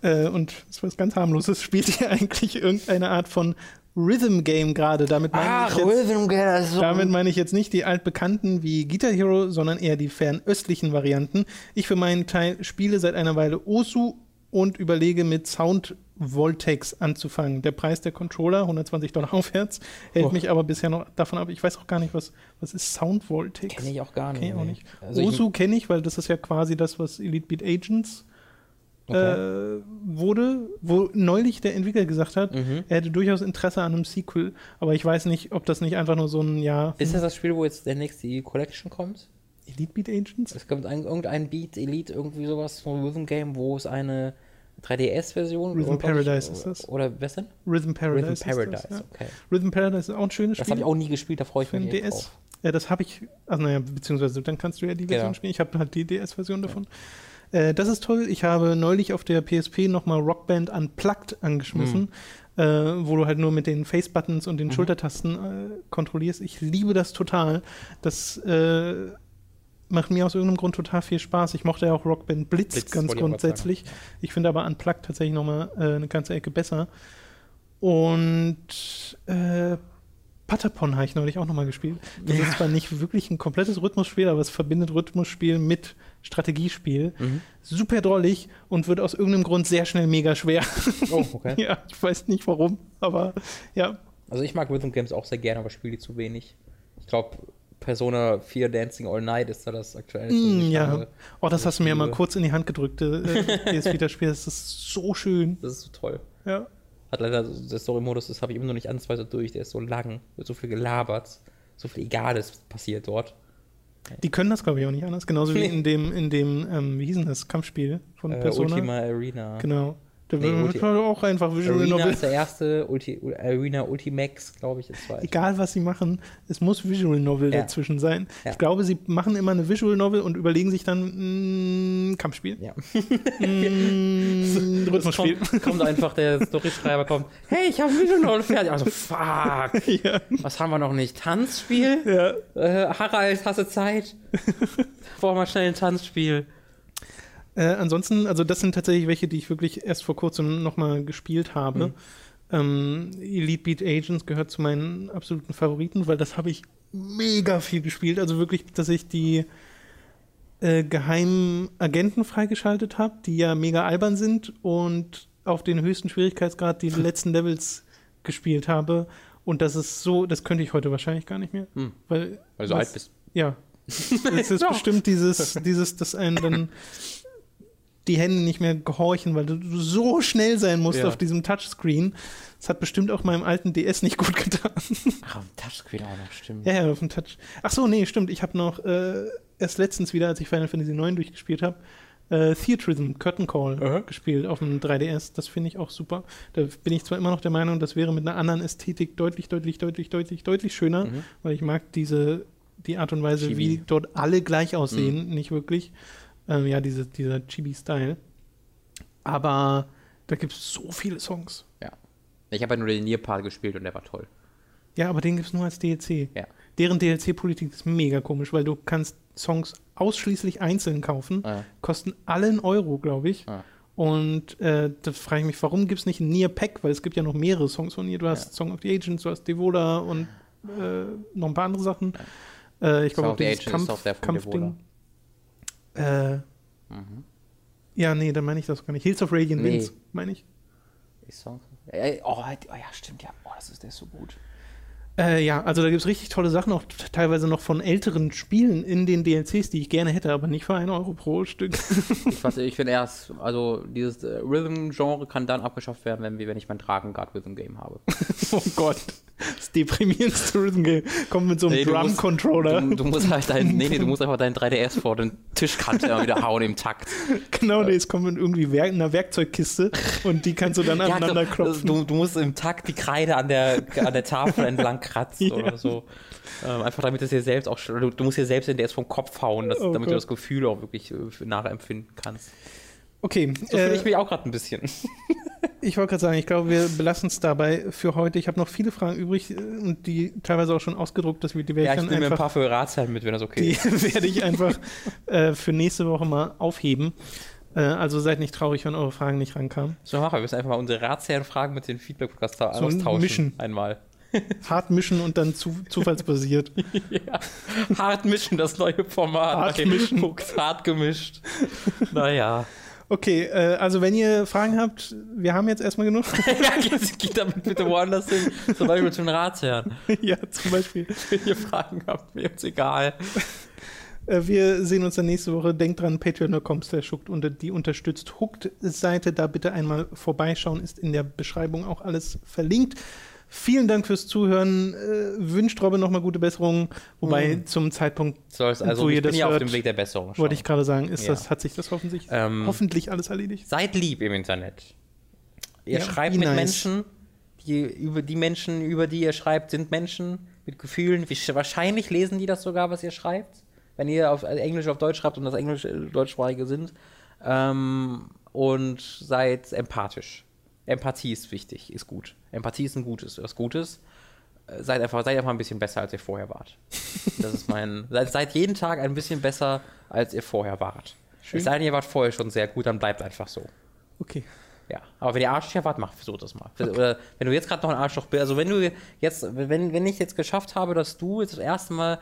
Äh, und das ist was ganz harmloses. Spielt hier (laughs) eigentlich irgendeine Art von Rhythm Game gerade? Damit meine Ach, ich jetzt, Rhythm Game, so. damit meine ich jetzt nicht die altbekannten wie Guitar Hero, sondern eher die fernöstlichen Varianten. Ich für meinen Teil spiele seit einer Weile Osu und überlege mit Sound Voltex anzufangen. Der Preis der Controller, 120 Dollar (laughs) aufwärts, hält Oh. mich aber bisher noch davon ab. Ich weiß auch gar nicht, was, was ist Sound Voltex? Kenne ich auch gar nicht. Kenn ich auch nicht. Also Osu kenne ich, weil das ist ja quasi das, was Elite Beat Agents Okay. äh, wurde, wo neulich der Entwickler gesagt hat, Mhm. er hätte durchaus Interesse an einem Sequel, aber ich weiß nicht, ob das nicht einfach nur so ein, ja, Ist das das Spiel, wo jetzt der nächste Collection kommt? Elite Beat Agents? Es kommt ein, irgendein Beat Elite, irgendwie sowas von Rhythm Game, wo es eine 3DS-Version Rhythm oder- Paradise ist das. Oder was denn? Rhythm Paradise. Rhythm Paradise, Das, ja. okay. Rhythm Paradise ist auch ein schönes Das Spiel. habe ich auch nie gespielt, da freue ich für mich DS. drauf. Ja, das habe ich, also naja, beziehungsweise dann kannst du ja die Version Genau. spielen. Ich habe halt die DS-Version davon. Äh, das ist toll. Ich habe neulich auf der PSP nochmal Rockband Unplugged angeschmissen, Mhm. äh, wo du halt nur mit den Face-Buttons und den Schultertasten äh, kontrollierst. Ich liebe das total. Das äh, macht mir aus irgendeinem Grund total viel Spaß. Ich mochte ja auch Rockband Blitz, Blitz, ganz grundsätzlich. Ich finde aber Unplugged tatsächlich nochmal äh, eine ganze Ecke besser. Und äh, Patapon habe ich neulich auch nochmal gespielt. Das Ja. ist zwar nicht wirklich ein komplettes Rhythmusspiel, aber es verbindet Rhythmusspiel mit Strategiespiel. Mhm. Super drollig und wird aus irgendeinem Grund sehr schnell mega schwer. Oh, okay. (laughs) ja, ich weiß nicht warum, aber ja. Also ich mag Rhythm Games auch sehr gerne, aber spiele die zu wenig. Ich glaube, Persona 4 Dancing All Night ist da das aktuelle. Mm, ja. habe. Oh, das hast du mir mal kurz in die Hand gedrückt, äh, (laughs) das Vita-Spiel. Das ist so schön. Das ist so toll. Ja. Hat leider, der Story-Modus, das habe ich immer noch nicht ansatzweise durch, der ist so lang, wird so viel gelabert, so viel Egales passiert dort. Die können das, glaube ich, auch nicht anders. Genauso wie in dem, in dem ähm, wie hieß denn das, Kampfspiel von Äh, Persona. Ultima Arena. Genau. Da Nee, wird Ulti- man auch einfach Visual Arena Novel. ist der erste, Ulti, Arena Ultimax, glaube ich, ist zweite. Egal, was sie machen, es muss Visual Novel Ja. dazwischen sein. Ja. Ich glaube, sie machen immer eine Visual Novel und überlegen sich dann ein Kampfspiel. Ja. Mm, (laughs) Es Rhythmusspiel. kommt, kommt einfach der Storyschreiber kommt, hey, ich habe Visual Novel fertig. Also, fuck, (laughs) ja. was haben wir noch nicht? Tanzspiel? ja. Äh, Harald, hast du Zeit? (laughs) Brauchen wir schnell ein Tanzspiel. Äh, ansonsten, also das sind tatsächlich welche, die ich wirklich erst vor kurzem nochmal gespielt habe. Mhm. Ähm, Elite Beat Agents gehört zu meinen absoluten Favoriten, weil das habe ich mega viel gespielt. Also wirklich, dass ich die äh, geheimen Agenten freigeschaltet habe, die ja mega albern sind und auf den höchsten Schwierigkeitsgrad die (laughs) letzten Levels gespielt habe. Und das ist so, das könnte ich heute wahrscheinlich gar nicht mehr. Hm. Weil, Weil du so alt bist. ja. (laughs) Es ist Ja. bestimmt dieses, dieses, dass einen dann (laughs) die Hände nicht mehr gehorchen, weil du so schnell sein musst Ja. auf diesem Touchscreen. Das hat bestimmt auch meinem alten DS nicht gut getan. Ach, auf dem Touchscreen auch noch, stimmt. ja, ja, auf dem Touch. Ach so, nee, stimmt. Ich habe noch äh, erst letztens wieder, als ich Final Fantasy IX durchgespielt habe, äh, Theatrism, Curtain Call Aha. gespielt auf dem 3DS. Das finde ich auch super. Da bin ich zwar immer noch der Meinung, das wäre mit einer anderen Ästhetik deutlich, deutlich, deutlich, deutlich, deutlich schöner, Mhm. weil ich mag diese, die Art und Weise, Chibi. wie dort alle gleich Mhm. aussehen, nicht wirklich. Ähm, ja, diese, dieser Chibi-Style. Aber da gibt es so viele Songs. Ja. Ich habe ja nur den Nier-Part gespielt und der war toll. Ja, aber den gibt es nur als DLC. Ja. Deren DLC-Politik ist mega komisch, weil du kannst Songs ausschließlich einzeln kaufen, Ah. kosten alle einen Euro, glaube ich. Ah. Und äh, da frage ich mich, warum gibt es nicht ein Nier Pack? Weil es gibt ja noch mehrere Songs von Nier. Du hast Ja. Song of the Agents, du hast Devola und äh, noch ein paar andere Sachen. Äh, ich glaube auch dieses Kampf, ist auch der von Kampfding. Äh, Mhm. ja, nee, dann meine ich das gar nicht. Hills of Radiant Nee. Winds, meine ich. Ist Song. Äh, oh, oh, ja, stimmt, ja. Oh, das ist, der ist so gut. Äh, ja, also da gibt es richtig tolle Sachen, auch teilweise noch von älteren Spielen in den DLCs, die ich gerne hätte, aber nicht für einen Euro pro Stück. (laughs) Ich, weiß, ich finde erst, also dieses äh, Rhythm-Genre kann dann abgeschafft werden, wenn, wenn ich mein Dragon Guard Rhythm Game habe. (laughs) oh Gott. Das deprimierendste Rhythm Game. Kommt mit so einem Nee, Drum-Controller. Du, du musst halt dein, nee, nee, du musst einfach deinen 3DS vor den Tischkante immer wieder hauen im Takt. (laughs) Genau, nee, es kommt mit irgendwie Werk in einer Werkzeugkiste und die kannst du dann Ja, aneinander klopfen. du, du musst im Takt die Kreide an der, an der Tafel entlang kratzen Ja. oder so. Ähm, einfach damit es dir selbst auch, du, du musst dir selbst den DS vom Kopf hauen, dass, Oh damit du Gott. das Gefühl auch wirklich äh, nachempfinden kannst. Okay, So fühle ich äh, mich auch gerade ein bisschen. (laughs) ich wollte gerade sagen, ich glaube, wir belassen es dabei für heute. Ich habe noch viele Fragen übrig äh, und die teilweise auch schon ausgedruckt, dass wir die werde Ja, ich ich dann nehme mir ein einfach paar für Ratsherren mit, wenn das okay Die ist. (laughs) werde ich einfach äh, für nächste Woche mal aufheben. Äh, also seid nicht traurig, wenn eure Fragen nicht rankamen. So machen wir. Wir müssen einfach mal unsere Ratsherren-Fragen mit den Feedback-Podcast So austauschen. Mischen. Einmal. (laughs) Hart mischen und dann zu, zufallsbasiert. (laughs) ja. Hart mischen, das neue Format. Hart mischen. Fuchs. Hart gemischt. naja. Okay, äh, also wenn ihr Fragen habt, wir haben jetzt erstmal genug. (laughs) ja, geht, geht damit bitte woanders hin. Zum Beispiel zu den Ratsherren. ja, zum Beispiel. Wenn ihr Fragen habt, mir ist egal. Äh, wir sehen uns dann nächste Woche. Denkt dran, patreon.com slash hooked und die unterstützt Hooked-Seite. Da bitte einmal vorbeischauen, ist in der Beschreibung auch alles verlinkt. Vielen Dank fürs Zuhören. Äh, wünscht Robin nochmal gute Besserung. Wobei Mhm. zum Zeitpunkt, Soll es also, Wo ihr das ja auf hört, dem Weg der Besserung. schon. wollte ich gerade sagen, ist Ja. das, hat sich das hoffentlich, Ähm, hoffentlich alles erledigt. Seid lieb im Internet. Ihr Ja, schreibt mit nice. Menschen, die, über die Menschen, über die ihr schreibt, sind Menschen mit Gefühlen. Wahrscheinlich lesen die das sogar, was ihr schreibt. Wenn ihr auf also Englisch auf Deutsch schreibt und das Englisch äh, Deutschsprachige sind. Ähm, und seid empathisch. Empathie ist wichtig, ist gut. Empathie ist ein Gutes, was Gutes. Äh, Seid einfach, seid einfach ein bisschen besser, als ihr vorher wart. (laughs) Das ist mein. Seid, seid jeden Tag ein bisschen besser, als ihr vorher wart. Schön. Es sei denn, ihr wart vorher schon sehr gut, dann bleibt einfach so. Okay. Ja, aber wenn ihr Arschloch wart, mach so das mal. Oder wenn du jetzt gerade noch ein Arschloch bist, also wenn du jetzt, wenn, wenn ich jetzt geschafft habe, dass du jetzt das erste Mal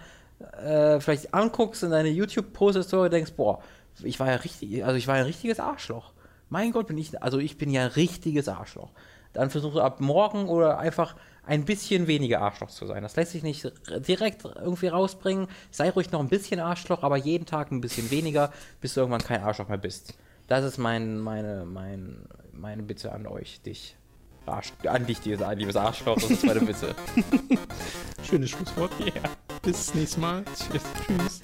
äh, vielleicht anguckst in deine YouTube-Post-Story denkst, boah, ich war ja richtig, also ich war ein richtiges Arschloch. Mein Gott, bin ich, also ich bin ja ein richtiges Arschloch. Dann versuche ab morgen oder einfach ein bisschen weniger Arschloch zu sein. Das lässt sich nicht direkt irgendwie rausbringen. Sei ruhig noch ein bisschen Arschloch, aber jeden Tag ein bisschen weniger, bis du irgendwann kein Arschloch mehr bist. Das ist mein, meine, mein, meine Bitte an euch, dich. Arsch, an dich, dieses- liebes Arschloch, das ist meine Bitte. (laughs) Schönes Schlusswort. Ja. Bis nächstes Mal. Tschüss. Tschüss.